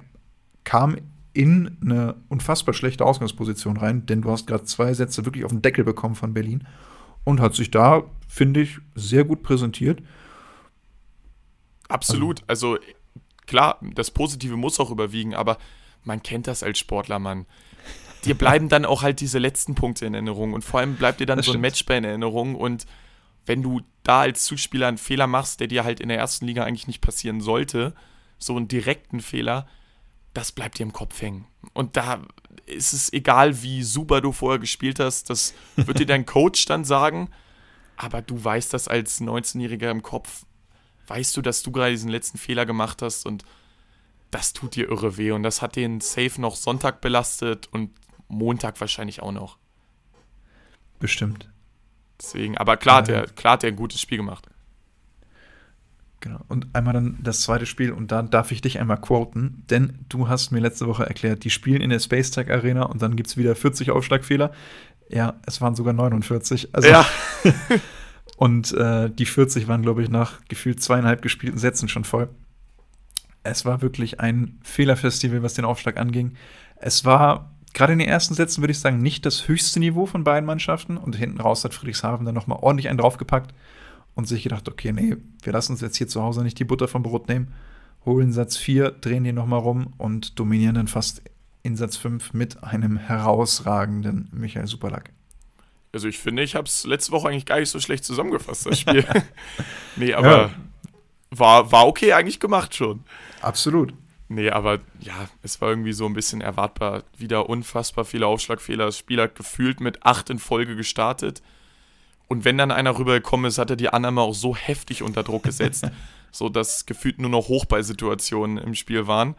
kam in eine unfassbar schlechte Ausgangsposition rein, denn du hast gerade zwei Sätze wirklich auf den Deckel bekommen von Berlin und hat sich da, finde ich, sehr gut präsentiert. Absolut. Also, also klar, das Positive muss auch überwiegen, aber man kennt das als Sportler, Mann. Dir bleiben dann auch halt diese letzten Punkte in Erinnerung und vor allem bleibt dir dann das so ein Matchball in Erinnerung und wenn du da als Zuspieler einen Fehler machst, der dir halt in der ersten Liga eigentlich nicht passieren sollte, so einen direkten Fehler, das bleibt dir im Kopf hängen. Und da ist es egal, wie super du vorher gespielt hast, das wird dir dein Coach dann sagen, aber du weißt das als 19-Jähriger im Kopf, weißt du, dass du gerade diesen letzten Fehler gemacht hast und das tut dir irre weh und das hat den Safe noch Sonntag belastet und Montag wahrscheinlich auch noch. Bestimmt. Deswegen, aber klar, hat er, klar hat er ein gutes Spiel gemacht. Genau. Und einmal dann das zweite Spiel und da darf ich dich einmal quoten, denn du hast mir letzte Woche erklärt, die spielen in der Space Tech Arena und dann gibt es wieder 40 Aufschlagfehler. Ja, es waren sogar 49. Also ja. und äh, die 40 waren, glaube ich, nach gefühlt zweieinhalb gespielten Sätzen schon voll. Es war wirklich ein Fehlerfestival, was den Aufschlag anging. Es war gerade in den ersten Sätzen, würde ich sagen, nicht das höchste Niveau von beiden Mannschaften und hinten raus hat Friedrichshafen dann nochmal ordentlich einen draufgepackt und sich gedacht, okay, nee, wir lassen uns jetzt hier zu Hause nicht die Butter vom Brot nehmen, holen Satz 4, drehen den nochmal rum und dominieren dann fast in Satz 5 mit einem herausragenden Michael Superlack. Also ich finde, ich habe es letzte Woche eigentlich gar nicht so schlecht zusammengefasst, das Spiel. nee, aber ja. war, war okay eigentlich gemacht schon. Absolut. Nee, aber ja, es war irgendwie so ein bisschen erwartbar. Wieder unfassbar viele Aufschlagfehler. Das Spiel hat gefühlt mit acht in Folge gestartet. Und wenn dann einer rübergekommen ist, hat er die Annahme auch so heftig unter Druck gesetzt, so dass gefühlt nur noch Hochballsituationen im Spiel waren.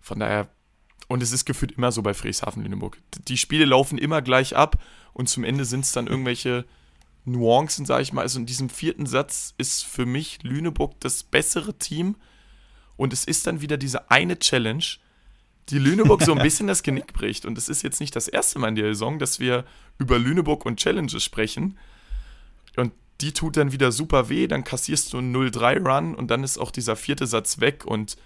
Von daher, und es ist gefühlt immer so bei Frieshafen Lüneburg. Die Spiele laufen immer gleich ab und zum Ende sind es dann irgendwelche Nuancen, sage ich mal. Also in diesem vierten Satz ist für mich Lüneburg das bessere Team. Und es ist dann wieder diese eine Challenge, die Lüneburg so ein bisschen das Genick bricht. Und es ist jetzt nicht das erste Mal in der Saison, dass wir über Lüneburg und Challenges sprechen. Und die tut dann wieder super weh, dann kassierst du einen 0-3-Run und dann ist auch dieser vierte Satz weg und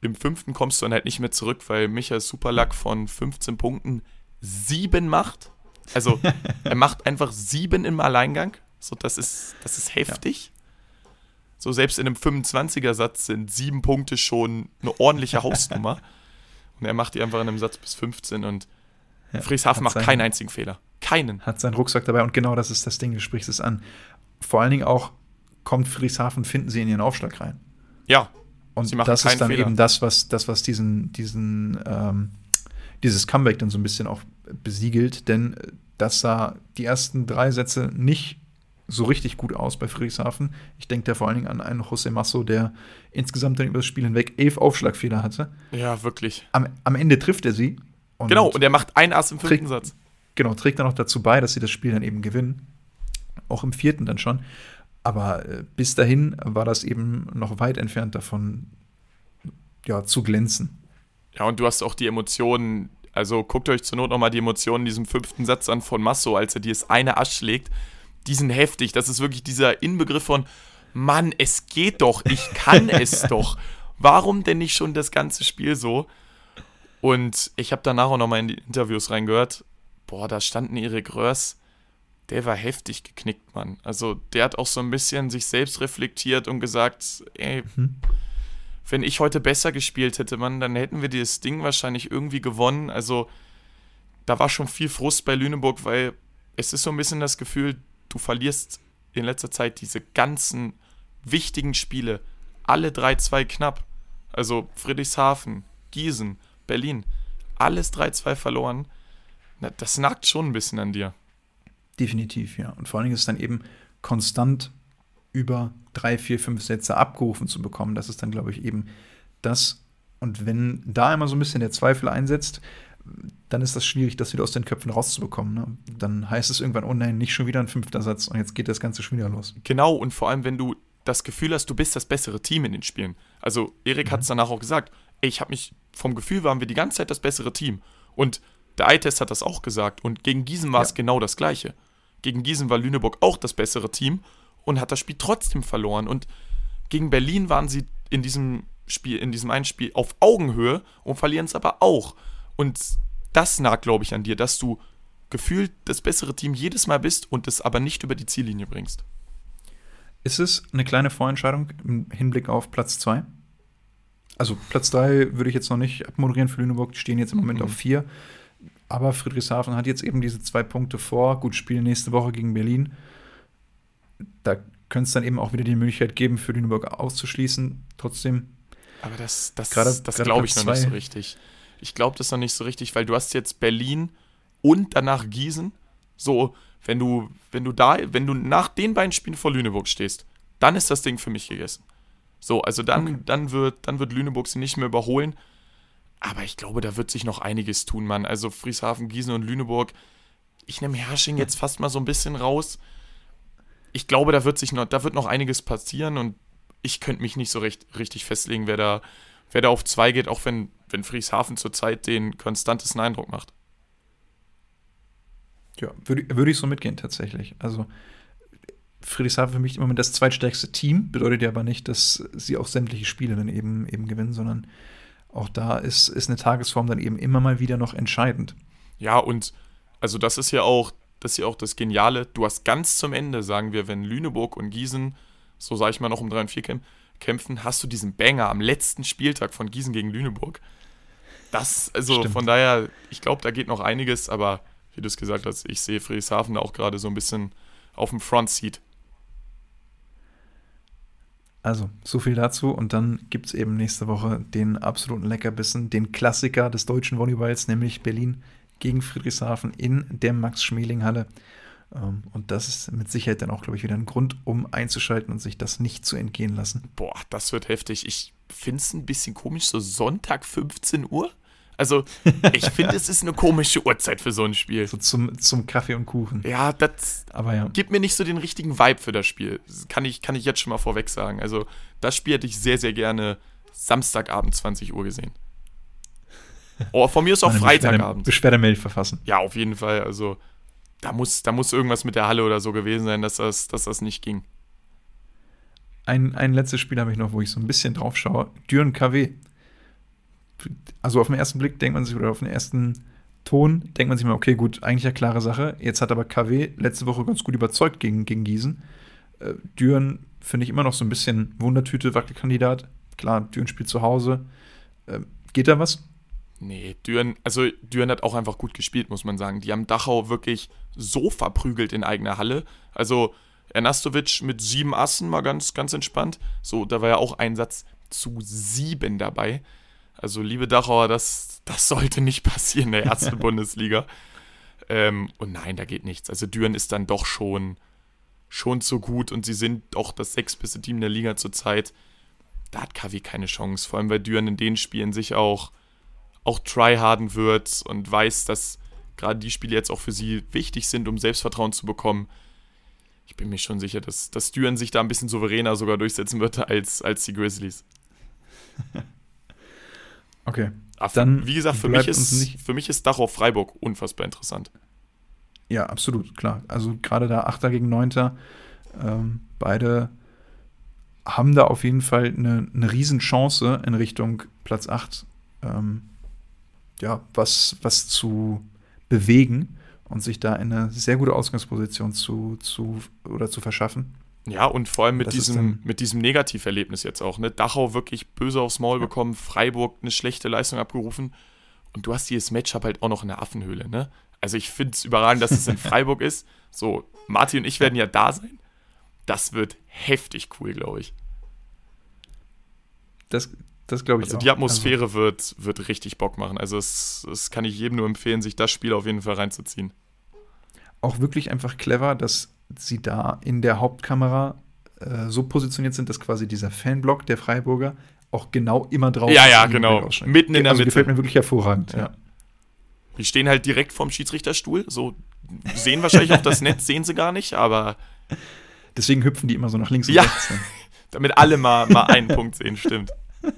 im fünften kommst du dann halt nicht mehr zurück, weil Michael Superlack von 15 Punkten sieben macht. Also er macht einfach sieben im Alleingang. So, das ist, das ist heftig. Ja. So, selbst in einem 25er-Satz sind sieben Punkte schon eine ordentliche Hausnummer. und er macht die einfach in einem Satz bis 15 und ja, Frieshafen macht keinen einzigen Fehler. Keinen. Hat seinen Rucksack dabei und genau das ist das Ding, du sprichst es an. Vor allen Dingen auch kommt Frieshafen, finden sie in ihren Aufschlag rein. Ja. Und das ist dann Fehler. eben das, was, das, was diesen, diesen, ähm, dieses Comeback dann so ein bisschen auch besiegelt, denn das sah die ersten drei Sätze nicht so richtig gut aus bei Friedrichshafen. Ich denke da vor allen Dingen an einen José Masso, der insgesamt dann über das Spiel hinweg elf Aufschlagfehler hatte. Ja, wirklich. Am, am Ende trifft er sie. Und genau, und er macht ein Ass im fünften trägt, Satz. Genau, trägt dann auch dazu bei, dass sie das Spiel dann eben gewinnen. Auch im vierten dann schon. Aber äh, bis dahin war das eben noch weit entfernt davon, ja, zu glänzen. Ja, und du hast auch die Emotionen, also guckt euch zur Not nochmal die Emotionen in diesem fünften Satz an von Masso, als er dir das eine Asch schlägt. Die sind heftig. Das ist wirklich dieser Inbegriff von, Mann, es geht doch, ich kann es doch. Warum denn nicht schon das ganze Spiel so? Und ich habe danach auch nochmal in die Interviews reingehört. Boah, da standen Erik Röhrs der war heftig geknickt, Mann. Also der hat auch so ein bisschen sich selbst reflektiert und gesagt, ey, mhm. wenn ich heute besser gespielt hätte, Mann, dann hätten wir dieses Ding wahrscheinlich irgendwie gewonnen. Also da war schon viel Frust bei Lüneburg, weil es ist so ein bisschen das Gefühl, du verlierst in letzter Zeit diese ganzen wichtigen Spiele, alle 3-2 knapp. Also Friedrichshafen, Gießen, Berlin, alles 3-2 verloren. Das nagt schon ein bisschen an dir. Definitiv, ja. Und vor allen Dingen ist es dann eben konstant über drei, vier, fünf Sätze abgerufen zu bekommen. Das ist dann, glaube ich, eben das. Und wenn da immer so ein bisschen der Zweifel einsetzt, dann ist das schwierig, das wieder aus den Köpfen rauszubekommen. Ne? Dann heißt es irgendwann, oh nein, nicht schon wieder ein fünfter Satz und jetzt geht das Ganze schon wieder los. Genau, und vor allem, wenn du das Gefühl hast, du bist das bessere Team in den Spielen. Also Erik mhm. hat es danach auch gesagt, ey, ich habe mich, vom Gefühl waren wir die ganze Zeit das bessere Team. Und der Eye-Test hat das auch gesagt. Und gegen Gießen war es ja. genau das Gleiche. Gegen Gießen war Lüneburg auch das bessere Team und hat das Spiel trotzdem verloren. Und gegen Berlin waren sie in diesem Spiel, in diesem einen Spiel auf Augenhöhe und verlieren es aber auch. Und das nagt, glaube ich, an dir, dass du gefühlt das bessere Team jedes Mal bist und es aber nicht über die Ziellinie bringst. Ist es eine kleine Vorentscheidung im Hinblick auf Platz 2? Also Platz 3 würde ich jetzt noch nicht abmoderieren für Lüneburg, die stehen jetzt im Moment mhm. auf 4. Aber Friedrichshafen hat jetzt eben diese zwei Punkte vor. Gut, spielen nächste Woche gegen Berlin. Da könnte es dann eben auch wieder die Möglichkeit geben, für Lüneburg auszuschließen. Trotzdem. Aber das, das, das glaube ich noch nicht so richtig. Ich glaube das noch nicht so richtig, weil du hast jetzt Berlin und danach Gießen. So, wenn du, wenn du da, wenn du nach den beiden Spielen vor Lüneburg stehst, dann ist das Ding für mich gegessen. So, also dann, okay. dann, wird, dann wird Lüneburg sie nicht mehr überholen. Aber ich glaube, da wird sich noch einiges tun, Mann. Also Frieshafen, Gießen und Lüneburg. Ich nehme Hersching jetzt fast mal so ein bisschen raus. Ich glaube, da wird sich noch, da wird noch einiges passieren und ich könnte mich nicht so recht, richtig festlegen, wer da, wer da auf zwei geht, auch wenn, wenn Frieshafen zurzeit den konstantesten Eindruck macht. Ja, würde, würde ich so mitgehen tatsächlich. Also Friedrichshafen für mich im Moment das zweitstärkste Team, bedeutet ja aber nicht, dass sie auch sämtliche Spiele dann eben, eben gewinnen, sondern auch da ist, ist eine Tagesform dann eben immer mal wieder noch entscheidend. Ja, und also das ist ja auch, das ist ja auch das Geniale. Du hast ganz zum Ende, sagen wir, wenn Lüneburg und Gießen, so sage ich mal, noch um 3 und 4 kämpfen, hast du diesen Banger am letzten Spieltag von Gießen gegen Lüneburg. Das, also Stimmt. von daher, ich glaube, da geht noch einiges, aber wie du es gesagt hast, ich sehe Friedrichshafen da auch gerade so ein bisschen auf dem Frontseat. Also, so viel dazu. Und dann gibt es eben nächste Woche den absoluten Leckerbissen, den Klassiker des deutschen Volleyballs, nämlich Berlin gegen Friedrichshafen in der Max-Schmeling-Halle. Ähm, und das ist mit Sicherheit dann auch, glaube ich, wieder ein Grund, um einzuschalten und sich das nicht zu entgehen lassen. Boah, das wird heftig. Ich finde es ein bisschen komisch, so Sonntag 15 Uhr. Also, ich finde, es ist eine komische Uhrzeit für so ein Spiel. So zum, zum Kaffee und Kuchen. Ja, das Aber ja. gibt mir nicht so den richtigen Vibe für das Spiel. Das kann ich, kann ich jetzt schon mal vorweg sagen. Also, das Spiel hätte ich sehr, sehr gerne Samstagabend 20 Uhr gesehen. Oh, von mir ist auch Eine Freitagabend. Beschwerde- Beschwerdemail verfassen. Ja, auf jeden Fall. Also, da muss, da muss irgendwas mit der Halle oder so gewesen sein, dass das, dass das nicht ging. Ein, ein letztes Spiel habe ich noch, wo ich so ein bisschen drauf schaue. Düren KW. Also auf den ersten Blick denkt man sich, oder auf den ersten Ton denkt man sich mal, okay, gut, eigentlich eine klare Sache. Jetzt hat aber KW letzte Woche ganz gut überzeugt gegen, gegen Gießen. Äh, Düren finde ich immer noch so ein bisschen Wundertüte, Wackelkandidat. Klar, Düren spielt zu Hause. Äh, geht da was? Nee, Düren, also Düren hat auch einfach gut gespielt, muss man sagen. Die haben Dachau wirklich so verprügelt in eigener Halle. Also Ernastovic mit sieben Assen mal ganz, ganz entspannt. So, da war ja auch ein Satz zu sieben dabei. Also, liebe Dachauer, das, das sollte nicht passieren in der ersten Bundesliga. Ähm, und nein, da geht nichts. Also Düren ist dann doch schon, schon zu gut und sie sind auch das sechstbeste Team der Liga zurzeit. Da hat KW keine Chance, vor allem weil Düren in den Spielen sich auch auch tryharden wird und weiß, dass gerade die Spiele jetzt auch für sie wichtig sind, um Selbstvertrauen zu bekommen. Ich bin mir schon sicher, dass, dass Düren sich da ein bisschen souveräner sogar durchsetzen wird als, als die Grizzlies. Okay. Aber Dann wie gesagt, für mich, ist, für mich ist Dachau Freiburg unfassbar interessant. Ja, absolut, klar. Also gerade da Achter gegen Neunter, ähm, beide haben da auf jeden Fall eine, eine Riesenchance in Richtung Platz 8, ähm, ja, was, was zu bewegen und sich da in eine sehr gute Ausgangsposition zu, zu oder zu verschaffen. Ja, und vor allem mit Das diesem, mit diesem Negativerlebnis jetzt auch. Ne? Dachau wirklich böse aufs Maul bekommen, Freiburg eine schlechte Leistung abgerufen. Und du hast dieses Matchup halt auch noch in der Affenhöhle. Ne? Also ich finde es überragend, dass es in Freiburg ist. So, Martin und ich werden ja da sein. Das wird heftig cool, glaube ich. Das, das glaube ich Also auch. die Atmosphäre wird, wird richtig Bock machen. Also es, es kann ich jedem nur empfehlen, sich das Spiel auf jeden Fall reinzuziehen. auch wirklich einfach clever, dass sie da in der Hauptkamera äh, so positioniert sind, dass quasi dieser Fanblock der Freiburger auch genau immer drauf Ja, ist, ja, genau. Mitten in der also Mitte. gefällt mir wirklich hervorragend, ja. Die stehen halt direkt vorm Schiedsrichterstuhl. So sehen wahrscheinlich auch das Netz, sehen sie gar nicht, aber Deswegen hüpfen die immer so nach links und Ja. rechts. hin. damit alle mal, mal einen Punkt sehen, stimmt.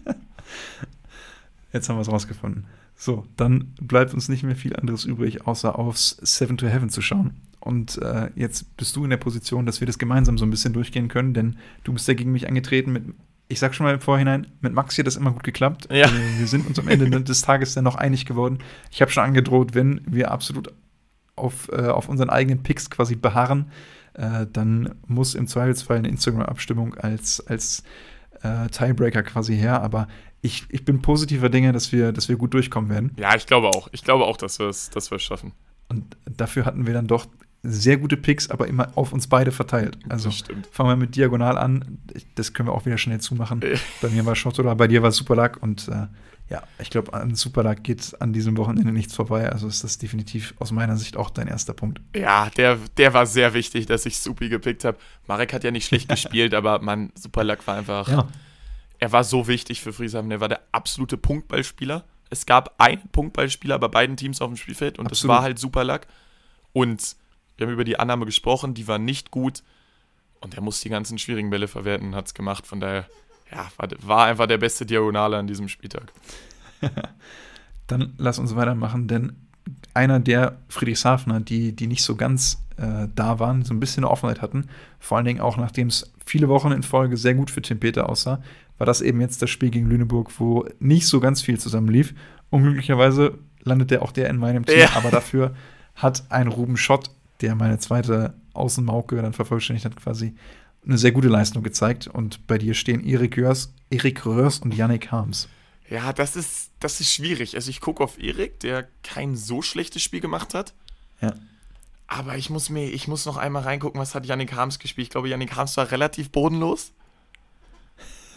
Jetzt haben wir es rausgefunden. So, dann bleibt uns nicht mehr viel anderes übrig, außer aufs Seven to Heaven zu schauen. Und äh, jetzt bist du in der Position, dass wir das gemeinsam so ein bisschen durchgehen können, denn du bist ja gegen mich angetreten mit, ich sag schon mal im Vorhinein, mit Max hier das immer gut geklappt. Ja. Wir, wir sind uns am Ende des Tages dann noch einig geworden. Ich habe schon angedroht, wenn wir absolut auf, äh, auf unseren eigenen Picks quasi beharren, äh, dann muss im Zweifelsfall eine Instagram-Abstimmung als, als äh, Tiebreaker quasi her. Aber ich, ich bin positiver Dinge, dass wir, dass wir gut durchkommen werden. Ja, ich glaube auch. Ich glaube auch, dass wir es dass wir es schaffen. Und dafür hatten wir dann doch sehr gute Picks, aber immer auf uns beide verteilt. Also Das fangen wir mit Diagonal an. Das können wir auch wieder schnell zumachen. Äh. Bei mir war Schottola, bei dir war Superlag und äh, ja, ich glaube, an Superlag geht an diesem Wochenende nichts vorbei. Also ist das definitiv aus meiner Sicht auch dein erster Punkt. Ja, der, der war sehr wichtig, dass ich Supi gepickt habe. Marek hat ja nicht schlecht gespielt, aber man, Superlack war einfach. Ja, Er war so wichtig für Friesheim. Er war der absolute Punktballspieler. Es gab einen Punktballspieler bei beiden Teams auf dem Spielfeld und das Absolut. war halt Superlack. Und wir haben über die Annahme gesprochen, die war nicht gut. Und er muss die ganzen schwierigen Bälle verwerten und hat es gemacht. Von daher, ja, war, war einfach der beste Diagonale an diesem Spieltag. dann lass uns weitermachen, denn einer der Friedrichshafener, die, die nicht so ganz äh, da waren, so ein bisschen eine Offenheit hatten, vor allen Dingen auch nachdem es viele Wochen in Folge sehr gut für Tim Peter aussah, war das eben jetzt das Spiel gegen Lüneburg, wo nicht so ganz viel zusammenlief. Unglücklicherweise landet der auch der in meinem Team, Ja. aber dafür hat ein Ruben Schott, der meine zweite Außenmauke dann vervollständigt hat, quasi eine sehr gute Leistung gezeigt. Und bei dir stehen Erik Röhrs, Erik Röhrs und Yannick Harms. Ja, das ist, das ist schwierig. Also ich gucke auf Erik, der kein so schlechtes Spiel gemacht hat. Ja. Aber ich muss mir, ich muss noch einmal reingucken, was hat Yannick Harms gespielt. Ich glaube, Yannick Harms war relativ bodenlos.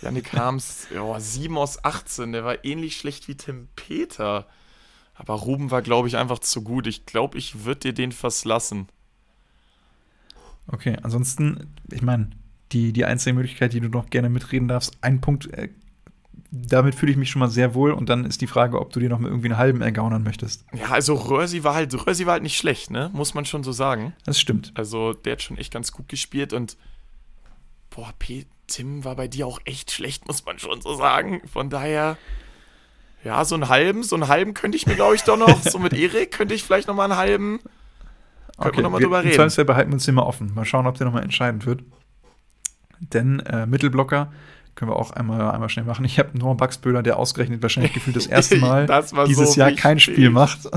Yannick Harms, ja, 7 aus 18, der war ähnlich schlecht wie Tim Peter. Aber Ruben war, glaube ich, einfach zu gut. Ich glaube, ich würde dir den fast lassen. Okay, ansonsten, ich meine, die, die einzige Möglichkeit, die du noch gerne mitreden darfst, ein Punkt äh, damit fühle ich mich schon mal sehr wohl. Und dann ist die Frage, ob du dir noch mal irgendwie einen halben ergaunern möchtest. Ja, also Rösi war halt, Rösi war halt nicht schlecht, ne? Muss man schon so sagen. Das stimmt. Also der hat schon echt ganz gut gespielt und boah, P. Tim war bei dir auch echt schlecht, muss man schon so sagen. Von daher, ja, so einen halben, so einen halben könnte ich mir, glaube ich, doch noch, so mit Erik könnte ich vielleicht noch mal einen halben. Können okay, wir nochmal drüber reden. Zweifelsfall behalten wir uns immer offen. Mal schauen, ob der nochmal entscheidend wird. Denn äh, Mittelblocker können wir auch einmal, einmal schnell machen. Ich habe Noah Buxböhler, der ausgerechnet wahrscheinlich gefühlt das erste Mal das dieses so Jahr kein Spiel macht.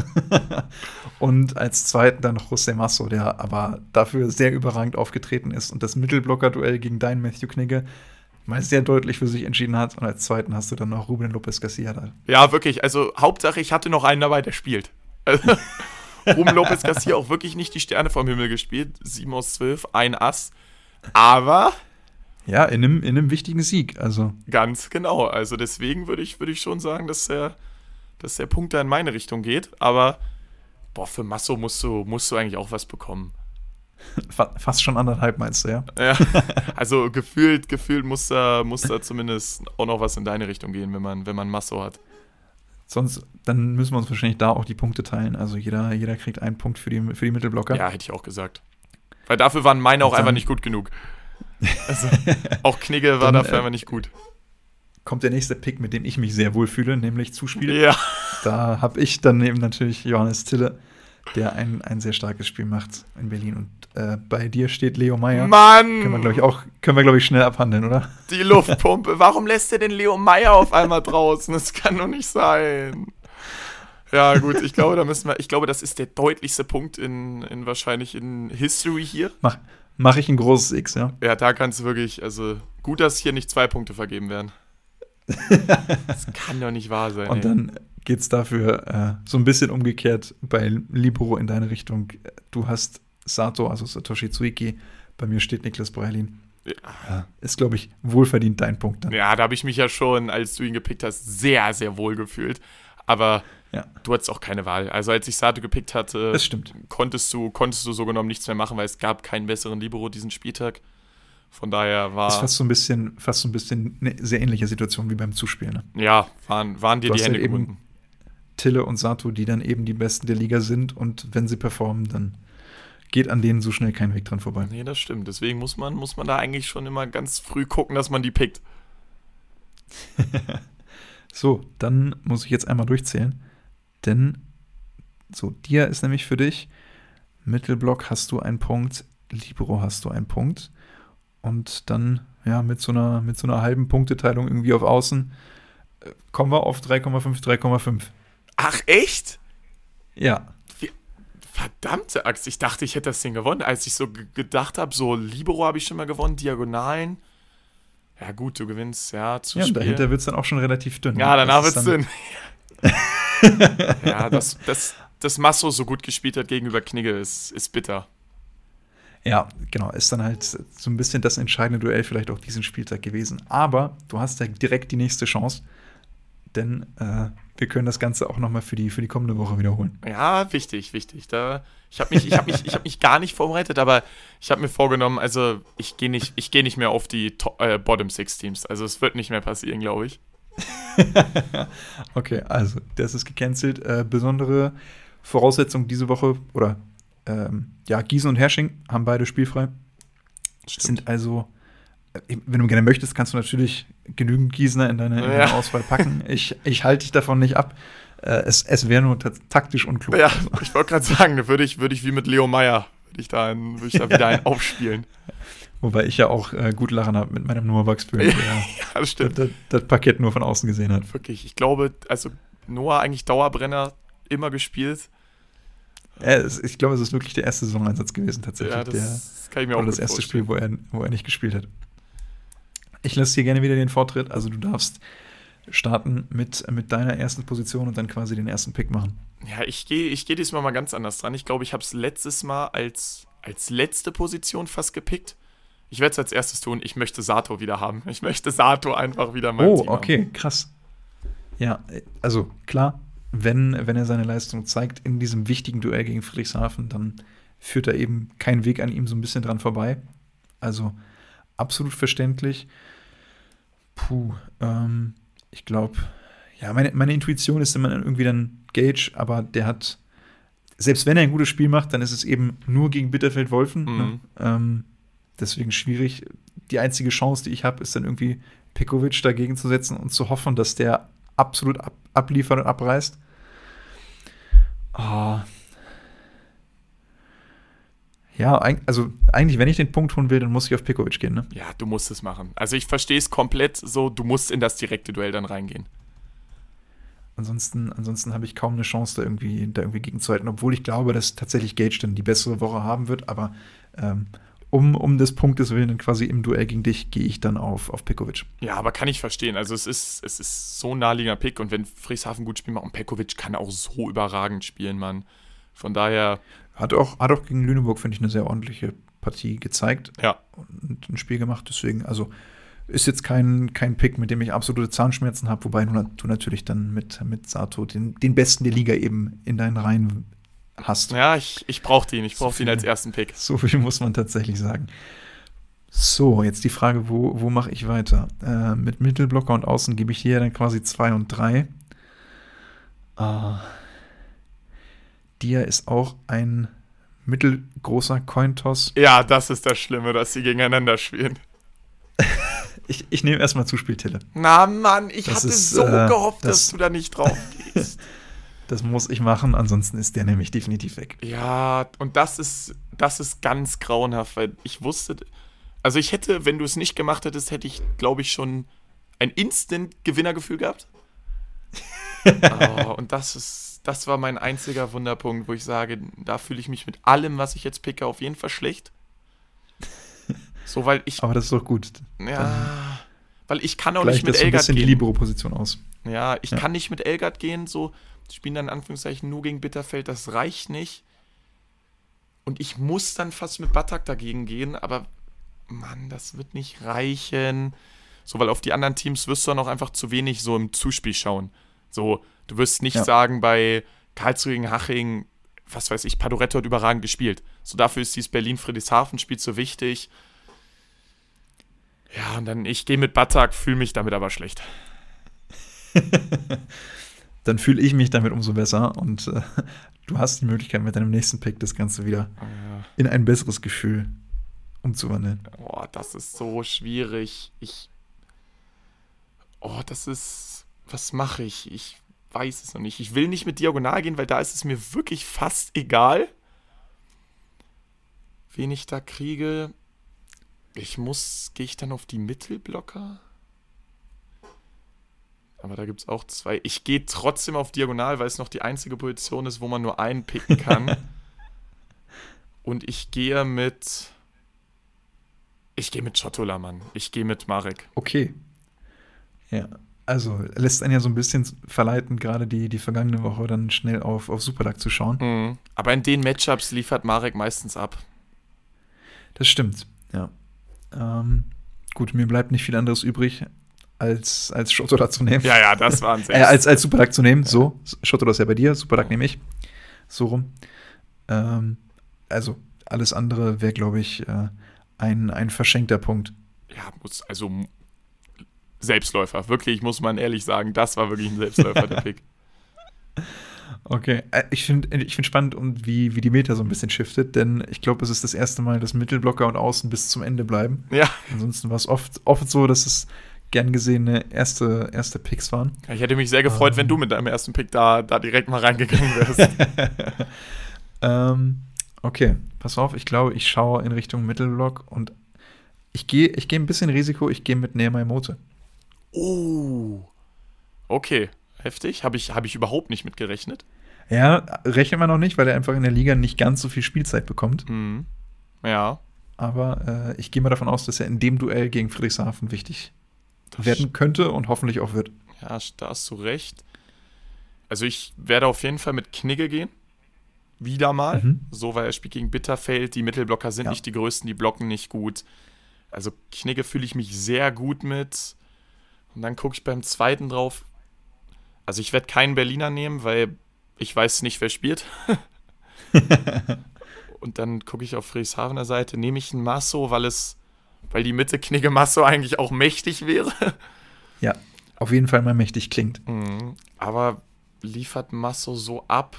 und als zweiten dann noch José Masso, der aber dafür sehr überragend aufgetreten ist und das Mittelblocker-Duell gegen deinen Matthew Knigge mal sehr deutlich für sich entschieden hat. Und als zweiten hast du dann noch Ruben Lopez Garcia da. Ja, wirklich. Also Hauptsache, ich hatte noch einen dabei, der spielt. Ruben Lopez Garcia auch wirklich nicht die Sterne vom Himmel gespielt. 7 aus 12, ein Ass. Aber ja, in einem, in einem wichtigen Sieg. Also. Ganz genau. Also deswegen würde ich, würd ich schon sagen, dass der, dass der Punkt da in meine Richtung geht. Aber boah, für Masso musst du, musst du eigentlich auch was bekommen. Fast schon anderthalb, meinst du, ja? Ja, also gefühlt, gefühlt muss da, muss da zumindest auch noch was in deine Richtung gehen, wenn man, wenn man Masso hat. Sonst, dann müssen wir uns wahrscheinlich da auch die Punkte teilen. Also jeder, jeder kriegt einen Punkt für die, für die Mittelblocker. Ja, hätte ich auch gesagt. Weil dafür waren meine auch einfach nicht gut genug. Also, auch Knigge war Dann, dafür äh, einfach nicht gut. Kommt der nächste Pick, mit dem ich mich sehr wohl fühle, nämlich Zuspiel. Ja. Da habe ich dann eben natürlich Johannes Tille, der ein, ein sehr starkes Spiel macht in Berlin. Und äh, bei dir steht Leo Meyer. Mann! Können wir, glaube ich, auch, können wir, glaube ich, schnell abhandeln, oder? Die Luftpumpe. Warum lässt er denn Leo Meyer auf einmal draußen? Das kann doch nicht sein. Ja, gut, ich glaube, da müssen wir, ich glaube, das ist der deutlichste Punkt in, in wahrscheinlich in History hier. Mach, mache ich ein großes X, ja. Ja, da kannst du wirklich, also gut, dass hier nicht zwei Punkte vergeben werden. das kann doch nicht wahr sein. Und ey. dann geht es dafür äh, so ein bisschen umgekehrt bei Libero in deine Richtung. Du hast Sato, also Satoshi Tsuiki. Bei mir steht Niklas Breilin. Ja. Ist, glaube ich, wohlverdient dein Punkt dann. Ja, da habe ich mich ja schon, als du ihn gepickt hast, sehr, sehr wohl gefühlt. Aber ja. Du hattest auch keine Wahl. Also als ich Sato gepickt hatte, konntest du, konntest du so genommen nichts mehr machen, weil es gab keinen besseren Libero diesen Spieltag. Von daher war. Das ist fast so ein bisschen, fast so ein bisschen eine sehr ähnliche Situation wie beim Zuspielen. Ne? Ja, waren, waren dir du die Hände halt gebunden. Tille und Sato, die dann eben die Besten der Liga sind und wenn sie performen, dann geht an denen so schnell kein Weg dran vorbei. Nee, das stimmt. Deswegen muss man, muss man da eigentlich schon immer ganz früh gucken, dass man die pickt. so, dann muss ich jetzt einmal durchzählen. Denn so, dir ist nämlich für dich, Mittelblock hast du einen Punkt, Libero hast du einen Punkt. Und dann, ja, mit so einer, mit so einer halben Punkteteilung irgendwie auf Außen äh, kommen wir auf 3,5, 3,5. Ach, echt? Ja. Wie, verdammte Axt, ich dachte, ich hätte das Ding gewonnen. Als ich so gedacht habe, so Libero habe ich schon mal gewonnen, Diagonalen. Ja, gut, du gewinnst, ja, zu Ja, und dahinter wird es dann auch schon relativ dünn. Ja, danach wird es dünn. ja, dass, dass, dass Masso so gut gespielt hat gegenüber Knigge ist, ist bitter. Ja, genau, ist dann halt so ein bisschen das entscheidende Duell vielleicht auch diesen Spieltag gewesen. Aber du hast ja direkt die nächste Chance, denn äh, wir können das Ganze auch nochmal für die, für die kommende Woche wiederholen. Ja, wichtig, wichtig. Da, ich habe mich, hab mich, hab mich gar nicht vorbereitet, aber ich habe mir vorgenommen, also ich gehe nicht, geh nicht mehr auf die Top, äh, Bottom Six Teams. Also es wird nicht mehr passieren, glaube ich. okay, also das ist gecancelt. Äh, besondere Voraussetzung diese Woche, oder ähm, ja, Gießen und Hersching haben beide spielfrei. Stimmt. Sind also, wenn du gerne möchtest, kannst du natürlich genügend Gießener in deine, in deine ja. Auswahl packen. Ich, ich halte dich davon nicht ab. Äh, es es wäre nur taktisch unklug. Ja, ich wollte gerade sagen, da würde ich, würd ich wie mit Leo Meyer, würde ich da, würd ich da wieder einen aufspielen. Wobei ich ja auch äh, gut lachen habe mit meinem Noah Bugsbury, ja, ja, das stimmt. Das, das, Paket nur von außen gesehen hat. Wirklich, ich glaube, also Noah eigentlich Dauerbrenner immer gespielt. Ja, es, ich glaube, es ist wirklich der erste Saisoneinsatz gewesen, tatsächlich. Ja, das der, kann ich mir auch Oder das erste vorstellen. Spiel, wo er, wo er nicht gespielt hat. Ich lasse dir gerne wieder den Vortritt. Also, du darfst starten mit, mit deiner ersten Position und dann quasi den ersten Pick machen. Ja, ich gehe ich geh diesmal mal ganz anders dran. Ich glaube, ich habe es letztes Mal als, als letzte Position fast gepickt. Ich werde es als erstes tun. Ich möchte Sato wieder haben. Ich möchte Sato einfach wieder mal. Oh, okay, haben. krass. Ja, also klar, wenn, wenn er seine Leistung zeigt in diesem wichtigen Duell gegen Friedrichshafen, dann führt da eben kein Weg an ihm so ein bisschen dran vorbei. Also absolut verständlich. Puh, ähm, ich glaube, ja, meine, meine Intuition ist immer irgendwie dann Gage, aber der hat, selbst wenn er ein gutes Spiel macht, dann ist es eben nur gegen Bitterfeld-Wolfen. Ne? Mhm. Ne? Ähm, deswegen schwierig. Die einzige Chance, die ich habe, ist dann irgendwie Pekovic dagegen zu setzen und zu hoffen, dass der absolut ab, abliefert und abreißt. Oh. Ja, also eigentlich, wenn ich den Punkt holen will, dann muss ich auf Pekovic gehen, ne? Ja, du musst es machen. Also ich verstehe es komplett so, du musst in das direkte Duell dann reingehen. Ansonsten, ansonsten habe ich kaum eine Chance, da irgendwie, da irgendwie gegenzuhalten, obwohl ich glaube, dass tatsächlich Gage dann die bessere Woche haben wird, aber ähm, um, um des Punktes willen quasi im Duell gegen dich gehe ich dann auf, auf Pekovic. Ja, aber kann ich verstehen. Also es ist, es ist so ein naheliegender Pick und wenn Frieshafen gut spielt, und Pekovic kann auch so überragend spielen, Mann. Von daher. Hat auch, hat auch gegen Lüneburg, finde ich, eine sehr ordentliche Partie gezeigt. Ja. Und ein Spiel gemacht. Deswegen, also ist jetzt kein, kein Pick, mit dem ich absolute Zahnschmerzen habe, wobei du, natürlich dann mit, mit Sato den, den besten der Liga eben in deinen Reihen hast. Ja, ich, ich brauche den. Ich brauche so den als ersten Pick. So viel muss man tatsächlich sagen. So, jetzt die Frage, wo, wo mache ich weiter? Äh, mit Mittelblocker und Außen gebe ich hier dann quasi 2 und 3. Äh, Dia ist auch ein mittelgroßer Cointoss. Ja, das ist das Schlimme, dass sie gegeneinander spielen. ich, ich nehme erstmal Zuspieltille. Na Mann, ich das hatte ist, so äh, gehofft, das, dass du da nicht drauf gehst. Das muss ich machen, ansonsten ist der nämlich definitiv weg. Ja, und das ist, das ist ganz grauenhaft, weil ich wusste, also ich hätte, wenn du es nicht gemacht hättest, hätte ich, glaube ich, schon ein Instant-Gewinnergefühl gehabt. Oh, und das ist, das war mein einziger Wunderpunkt, wo ich sage, da fühle ich mich mit allem, was ich jetzt picke, auf jeden Fall schlecht. So, weil ich. Aber das ist doch gut. Ja. Weil ich kann auch nicht mit Elgard gehen. ein bisschen die Libero-Position aus. Ja, ich ja. kann nicht mit Elgard gehen, so spielen dann in Anführungszeichen nur gegen Bitterfeld, das reicht nicht. Und ich muss dann fast mit Batak dagegen gehen, aber Mann, das wird nicht reichen. So, weil auf die anderen Teams wirst du dann auch einfach zu wenig so im Zuspiel schauen. So, du wirst nicht ja. sagen, bei Karlsruhe gegen Haching, was weiß ich, Padoretto hat überragend gespielt. So, dafür ist dieses Berlin-Friedrichshafen-Spiel so wichtig. Ja, und dann, ich gehe mit Batak, fühle mich damit aber schlecht. dann fühle ich mich damit umso besser und äh, du hast die Möglichkeit mit deinem nächsten Pick das Ganze wieder ja. in ein besseres Gefühl umzuwandeln. Boah, das ist so schwierig. Ich. Oh, das ist. Was mache ich? Ich weiß es noch nicht. Ich will nicht mit Diagonal gehen, weil da ist es mir wirklich fast egal, wen ich da kriege. Ich muss. Gehe ich dann auf die Mittelblocker? Aber da gibt es auch zwei. Ich gehe trotzdem auf Diagonal, weil es noch die einzige Position ist, wo man nur einen picken kann. Und ich gehe mit. Ich gehe mit Chotola, Mann. Ich gehe mit Marek. Okay. Ja. Also lässt einen ja so ein bisschen verleiten, gerade die, die vergangene Woche dann schnell auf, auf Superdag zu schauen. Mhm. Aber in den Matchups liefert Marek meistens ab. Das stimmt, ja. Ähm, gut, mir bleibt nicht viel anderes übrig, als, als Shotoda zu nehmen. Ja, ja, das war ein äh, als, als Superdag zu nehmen, ja. so. Shotoda ist ja bei dir, Superdag nehme ich. So rum. Ähm, also, alles andere wäre, glaube ich, äh, ein, ein verschenkter Punkt. Ja, muss, also Selbstläufer. Wirklich, muss man ehrlich sagen, das war wirklich ein Selbstläufer, der Pick. Okay, äh, ich finde ich find spannend, und wie, wie die Meta so ein bisschen shiftet, denn ich glaube, es ist das erste Mal, dass Mittelblocker und Außen bis zum Ende bleiben. Ja. Ansonsten war es oft, oft so, dass es gern gesehene erste, erste Picks waren. Ich hätte mich sehr gefreut, ähm, wenn du mit deinem ersten Pick da, da direkt mal reingegangen wärst. ähm, okay, pass auf, ich glaube, ich schaue in Richtung Mittelblock und ich gehe ich geh ein bisschen Risiko, ich gehe mit Nehemiah Mote. Oh, okay, heftig. Habe ich, hab ich überhaupt nicht mit gerechnet. Ja, rechnet man noch nicht, weil er einfach in der Liga nicht ganz so viel Spielzeit bekommt. Mhm. Ja. Aber äh, ich gehe mal davon aus, dass er in dem Duell gegen Friedrichshafen wichtig werden könnte und hoffentlich auch wird. Ja, da hast du recht. Also ich werde auf jeden Fall mit Knigge gehen. Wieder mal. Mhm. So, weil er spielt gegen Bitterfeld. Die Mittelblocker sind ja. nicht die größten, die blocken nicht gut. Also Knigge fühle ich mich sehr gut mit. Und dann gucke ich beim zweiten drauf. Also ich werde keinen Berliner nehmen, weil ich weiß nicht, wer spielt. und dann gucke ich auf Friedrichshavener Seite, nehme ich einen Masso, weil es weil die Mitte Knigge Masso eigentlich auch mächtig wäre. Ja. auf jeden Fall mal mächtig klingt. Mhm. Aber liefert Masso so ab?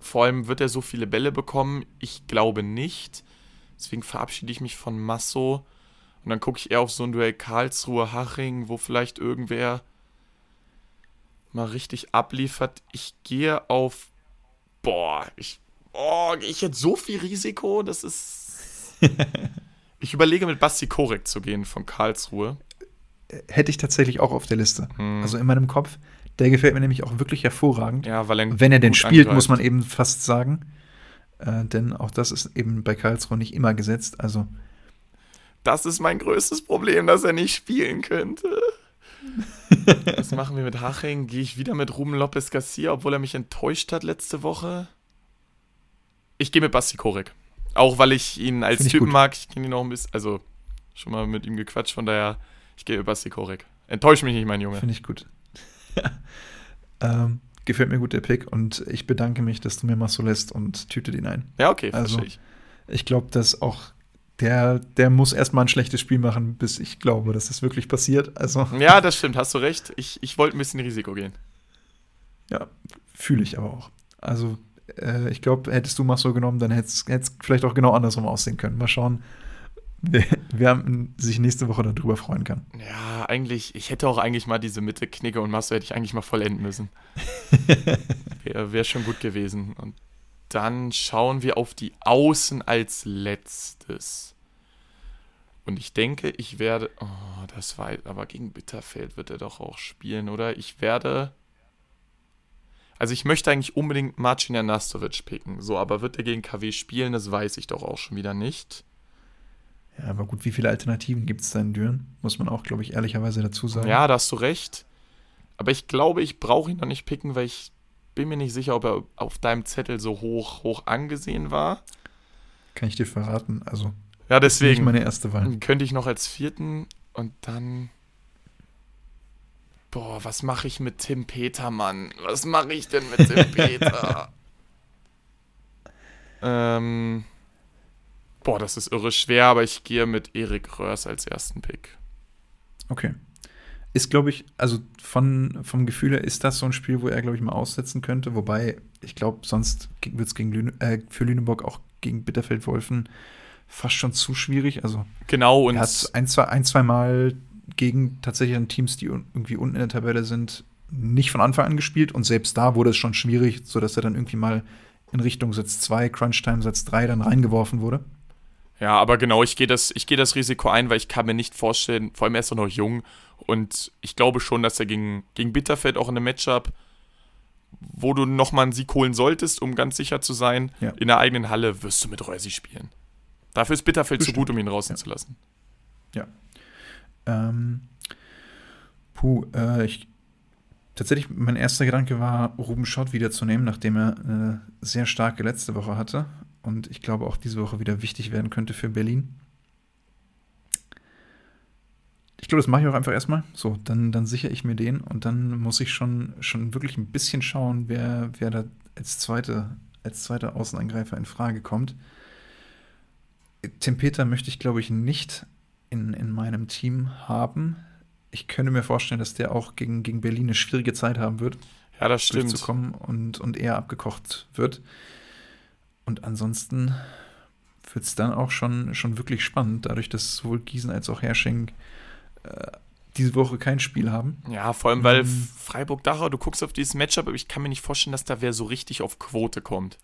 Vor allem wird er so viele Bälle bekommen? Ich glaube nicht. Deswegen verabschiede ich mich von Masso. Und dann gucke ich eher auf so ein Duell Karlsruhe-Haching, wo vielleicht irgendwer mal richtig abliefert. Ich gehe auf. Boah, ich. Oh, ich hätte so viel Risiko, das ist. ich überlege mit Basti Korek zu gehen von Karlsruhe. Hätte ich tatsächlich auch auf der Liste. Hm. Also in meinem Kopf. Der gefällt mir nämlich auch wirklich hervorragend. Ja, weil er Wenn er denn spielt, angreift. muss man eben fast sagen. Äh, denn auch das ist eben bei Karlsruhe nicht immer gesetzt. Also. Das ist mein größtes Problem, dass er nicht spielen könnte. Was machen wir mit Haching? Gehe ich wieder mit Ruben Lopez Garcia, obwohl er mich enttäuscht hat letzte Woche? Ich gehe mit Basti Korek. Auch weil ich ihn als Find Typen mag. Ich kenne ihn auch ein bisschen, also schon mal mit ihm gequatscht, von daher, ich gehe mit Basti Korek. Enttäusch mich nicht, mein Junge. Finde ich gut. ähm, gefällt mir gut der Pick und ich bedanke mich, dass du mir mal so lässt und tütet ihn ein. Ja, okay, also, verstehe ich. Ich glaube, dass auch der, der muss erstmal ein schlechtes Spiel machen, bis ich glaube, dass das wirklich passiert. Also. Ja, das stimmt, hast du recht. Ich, ich wollte ein bisschen Risiko gehen. Ja, fühle ich aber auch. Also, äh, ich glaube, hättest du mal so genommen, dann hätte es vielleicht auch genau andersrum aussehen können. Mal schauen, wer, wer sich nächste Woche darüber freuen kann. Ja, eigentlich, ich hätte auch eigentlich mal diese Mitte Knicke und Masse hätte ich eigentlich mal vollenden müssen. Wäre wär schon gut gewesen. Und dann schauen wir auf die Außen als letztes. Und ich denke, ich werde. Oh, das war. Aber gegen Bitterfeld wird er doch auch spielen, oder? Ich werde. Also ich möchte eigentlich unbedingt Marcin Anastovic picken. So, aber wird er gegen KW spielen, das weiß ich doch auch schon wieder nicht. Ja, aber gut, wie viele Alternativen gibt es da in Düren? Muss man auch, glaube ich, ehrlicherweise dazu sagen. Ja, da hast du recht. Aber ich glaube, ich brauche ihn noch nicht picken, weil ich bin mir nicht sicher, ob er auf deinem Zettel so hoch, hoch angesehen war. Kann ich dir verraten. Also, ja, deswegen. meine erste Wahl. Könnte ich noch als vierten und dann. Boah, was mache ich mit Tim Peter, Mann? Was mache ich denn mit Tim Peter? ähm. Boah, das ist irre schwer, aber ich gehe mit Erik Röhrs als ersten Pick. Okay ist, glaube ich, also von, vom Gefühl her ist das so ein Spiel, wo er, glaube ich, mal aussetzen könnte. Wobei, ich glaube, sonst wird es Lüne, äh, für Lüneburg auch gegen Bitterfeld-Wolfen fast schon zu schwierig. Also, genau, und er hat ein, zwei, ein, zwei Mal gegen tatsächlich Teams, die irgendwie unten in der Tabelle sind, nicht von Anfang an gespielt. Und selbst da wurde es schon schwierig, sodass er dann irgendwie mal in Richtung Satz 2, Crunch Time Satz 3 dann reingeworfen wurde. Ja, aber genau, ich gehe das, geh das Risiko ein, weil ich kann mir nicht vorstellen, vor allem er ist er noch jung und ich glaube schon, dass er gegen, gegen Bitterfeld auch in einem Matchup, wo du nochmal einen Sieg holen solltest, um ganz sicher zu sein, ja. in der eigenen Halle wirst du mit Reusi spielen. Dafür ist Bitterfeld Bestimmt. zu gut, um ihn draußen ja. zu lassen. Ja. Ähm, puh, äh, ich, tatsächlich, mein erster Gedanke war, Ruben Schott wiederzunehmen, nachdem er eine sehr starke letzte Woche hatte und ich glaube auch diese Woche wieder wichtig werden könnte für Berlin. Ich glaube, das mache ich auch einfach erstmal. So, dann, dann sichere ich mir den und dann muss ich schon, schon wirklich ein bisschen schauen, wer, wer da als, zweite, als zweiter Außenangreifer in Frage kommt. Tim Peter möchte ich, glaube ich, nicht in, in meinem Team haben. Ich könnte mir vorstellen, dass der auch gegen, gegen Berlin eine schwierige Zeit haben wird. Ja, das stimmt. Durchzukommen und, und eher abgekocht wird. Und ansonsten wird es dann auch schon, schon wirklich spannend, dadurch, dass sowohl Gießen als auch Hersching äh, diese Woche kein Spiel haben. Ja, vor allem, weil mhm. Freiburg-Dachau, du guckst auf dieses Matchup, aber ich kann mir nicht vorstellen, dass da wer so richtig auf Quote kommt.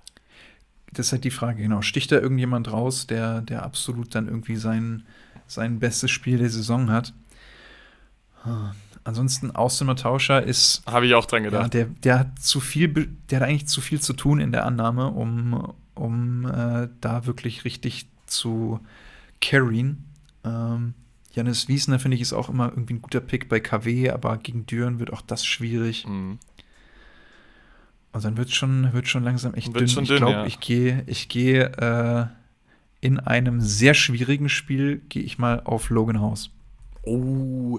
Das ist halt die Frage, genau. Sticht da irgendjemand raus, der, der absolut dann irgendwie sein, sein bestes Spiel der Saison hat? Hm. Ansonsten Auszimmer Tauscher ist. Habe ich auch dran gedacht. Ja, der, der hat zu viel, der hat eigentlich zu viel zu tun in der Annahme, um, um äh, da wirklich richtig zu carryen. Ähm, Janis Wiesner, finde ich, ist auch immer irgendwie ein guter Pick bei KW, aber gegen Düren wird auch das schwierig. Mhm. Und dann wird schon, wird schon langsam echt wird dünn. ich glaube, ja. ich gehe ich geh, äh, in einem sehr schwierigen Spiel, gehe ich mal auf Logan House. Oh,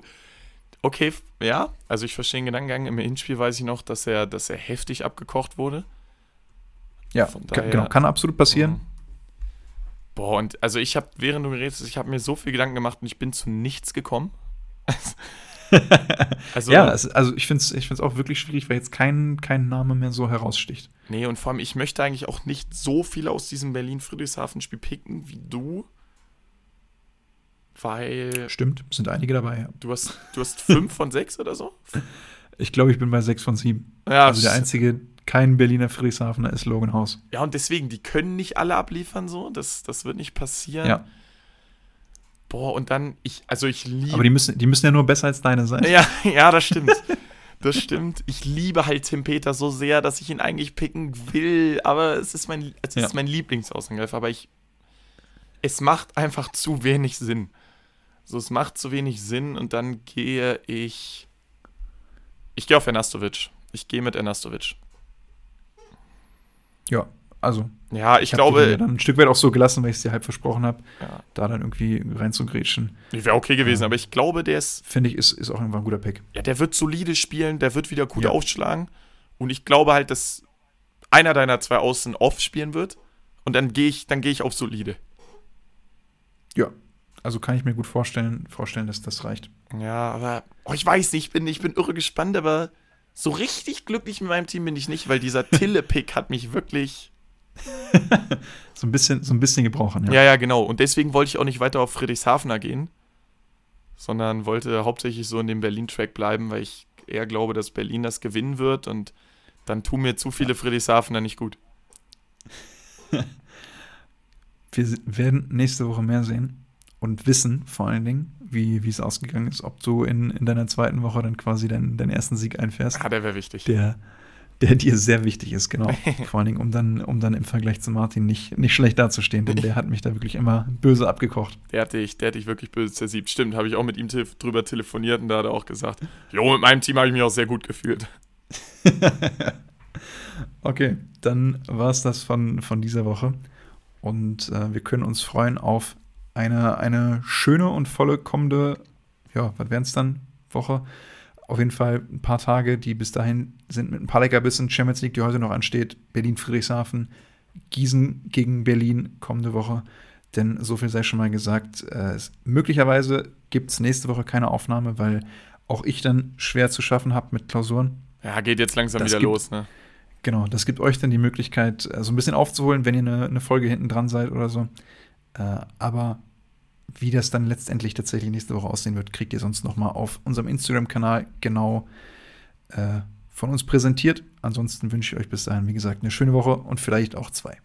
okay, ja. Also ich verstehe den Gedankengang. Im Hinspiel weiß ich noch, dass er, dass er heftig abgekocht wurde. Ja, daher, genau, kann absolut passieren. Boah, und also ich habe, während du geredet hast, ich habe mir so viel Gedanken gemacht und ich bin zu nichts gekommen. also, ja, es, also ich finde es ich find's auch wirklich schwierig, weil jetzt kein, kein Name mehr so heraussticht. Nee, und vor allem, ich möchte eigentlich auch nicht so viele aus diesem Berlin-Friedrichshafen-Spiel picken wie du. Weil. Stimmt, sind einige dabei, ja. Du hast, du hast fünf von sechs oder so? Ich glaube, ich bin bei sechs von sieben. Ja, also der einzige, kein Berliner Friedrichshafener ist Logan Haus. Ja, und deswegen, die können nicht alle abliefern so. Das, das wird nicht passieren. Ja. Boah, und dann, ich, also ich liebe. Aber die müssen, die müssen ja nur besser als deine sein. Ja, ja, das stimmt. Das stimmt. Ich liebe halt Tim Peter so sehr, dass ich ihn eigentlich picken will. Aber es ist mein, es ja. ist mein Lieblingsaußangreifer. Aber ich. Es macht einfach zu wenig Sinn. So, es macht zu wenig Sinn und dann gehe ich. Ich gehe auf Ernastovic. Ich gehe mit Ernastovic. Ja, also. Ja, ich, ich glaube. dann ein Stück weit auch so gelassen, weil ich es dir halb versprochen habe, ja. da dann irgendwie reinzugrätschen. Wäre okay gewesen, ja. aber ich glaube, der ist. Finde ich, ist, ist auch einfach ein guter Pick. Ja, der wird solide spielen, der wird wieder gut ja. aufschlagen. Und ich glaube halt, dass einer deiner zwei Außen off spielen wird. Und dann gehe ich, dann ich auf solide. Ja, also kann ich mir gut vorstellen, vorstellen, dass das reicht. Ja, aber oh, ich weiß nicht, ich bin, ich bin irre gespannt, aber so richtig glücklich mit meinem Team bin ich nicht, weil dieser Tille-Pick hat mich wirklich. so, ein bisschen, so ein bisschen gebrochen, ja. Ja, ja, genau. Und deswegen wollte ich auch nicht weiter auf Friedrichshafener gehen, sondern wollte hauptsächlich so in dem Berlin-Track bleiben, weil ich eher glaube, dass Berlin das gewinnen wird und dann tun mir zu viele Friedrichshafener nicht gut. Wir werden nächste Woche mehr sehen und wissen vor allen Dingen, wie es ausgegangen ist, ob du in, in deiner zweiten Woche dann quasi deinen, deinen ersten Sieg einfährst. Ah, der wäre wichtig. Der, der dir sehr wichtig ist, genau. vor allen Dingen, um dann, um dann im Vergleich zu Martin nicht, nicht schlecht dazustehen, denn der hat mich da wirklich immer böse abgekocht. Der hat dich, der hat dich wirklich böse zersiebt. Stimmt, habe ich auch mit ihm te drüber telefoniert und da hat er auch gesagt, jo, mit meinem Team habe ich mich auch sehr gut gefühlt. okay, dann war es das von, von dieser Woche. Und äh, wir können uns freuen auf eine, eine schöne und volle kommende, ja, was wären es dann, Woche. Auf jeden Fall ein paar Tage, die bis dahin sind mit ein paar Leckerbissen. Champions League, die heute noch ansteht. Berlin-Friedrichshafen, Gießen gegen Berlin kommende Woche. Denn so viel sei schon mal gesagt. Äh, möglicherweise gibt es nächste Woche keine Aufnahme, weil auch ich dann schwer zu schaffen habe mit Klausuren. Ja, geht jetzt langsam das wieder gibt, los, ne? Genau, das gibt euch dann die Möglichkeit, äh, so ein bisschen aufzuholen, wenn ihr eine, eine Folge hinten dran seid oder so. Äh, aber wie das dann letztendlich tatsächlich nächste Woche aussehen wird, kriegt ihr sonst noch mal auf unserem Instagram-Kanal genau äh, von uns präsentiert. Ansonsten wünsche ich euch bis dahin, wie gesagt, eine schöne Woche und vielleicht auch zwei.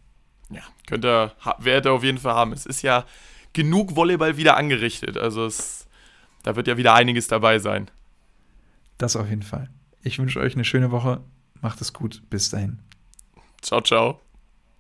Ja, könnt ihr, werdet ihr auf jeden Fall haben. Es ist ja genug Volleyball wieder angerichtet. Also es, da wird ja wieder einiges dabei sein. Das auf jeden Fall. Ich wünsche euch eine schöne Woche. Macht es gut. Bis dahin. Ciao, ciao.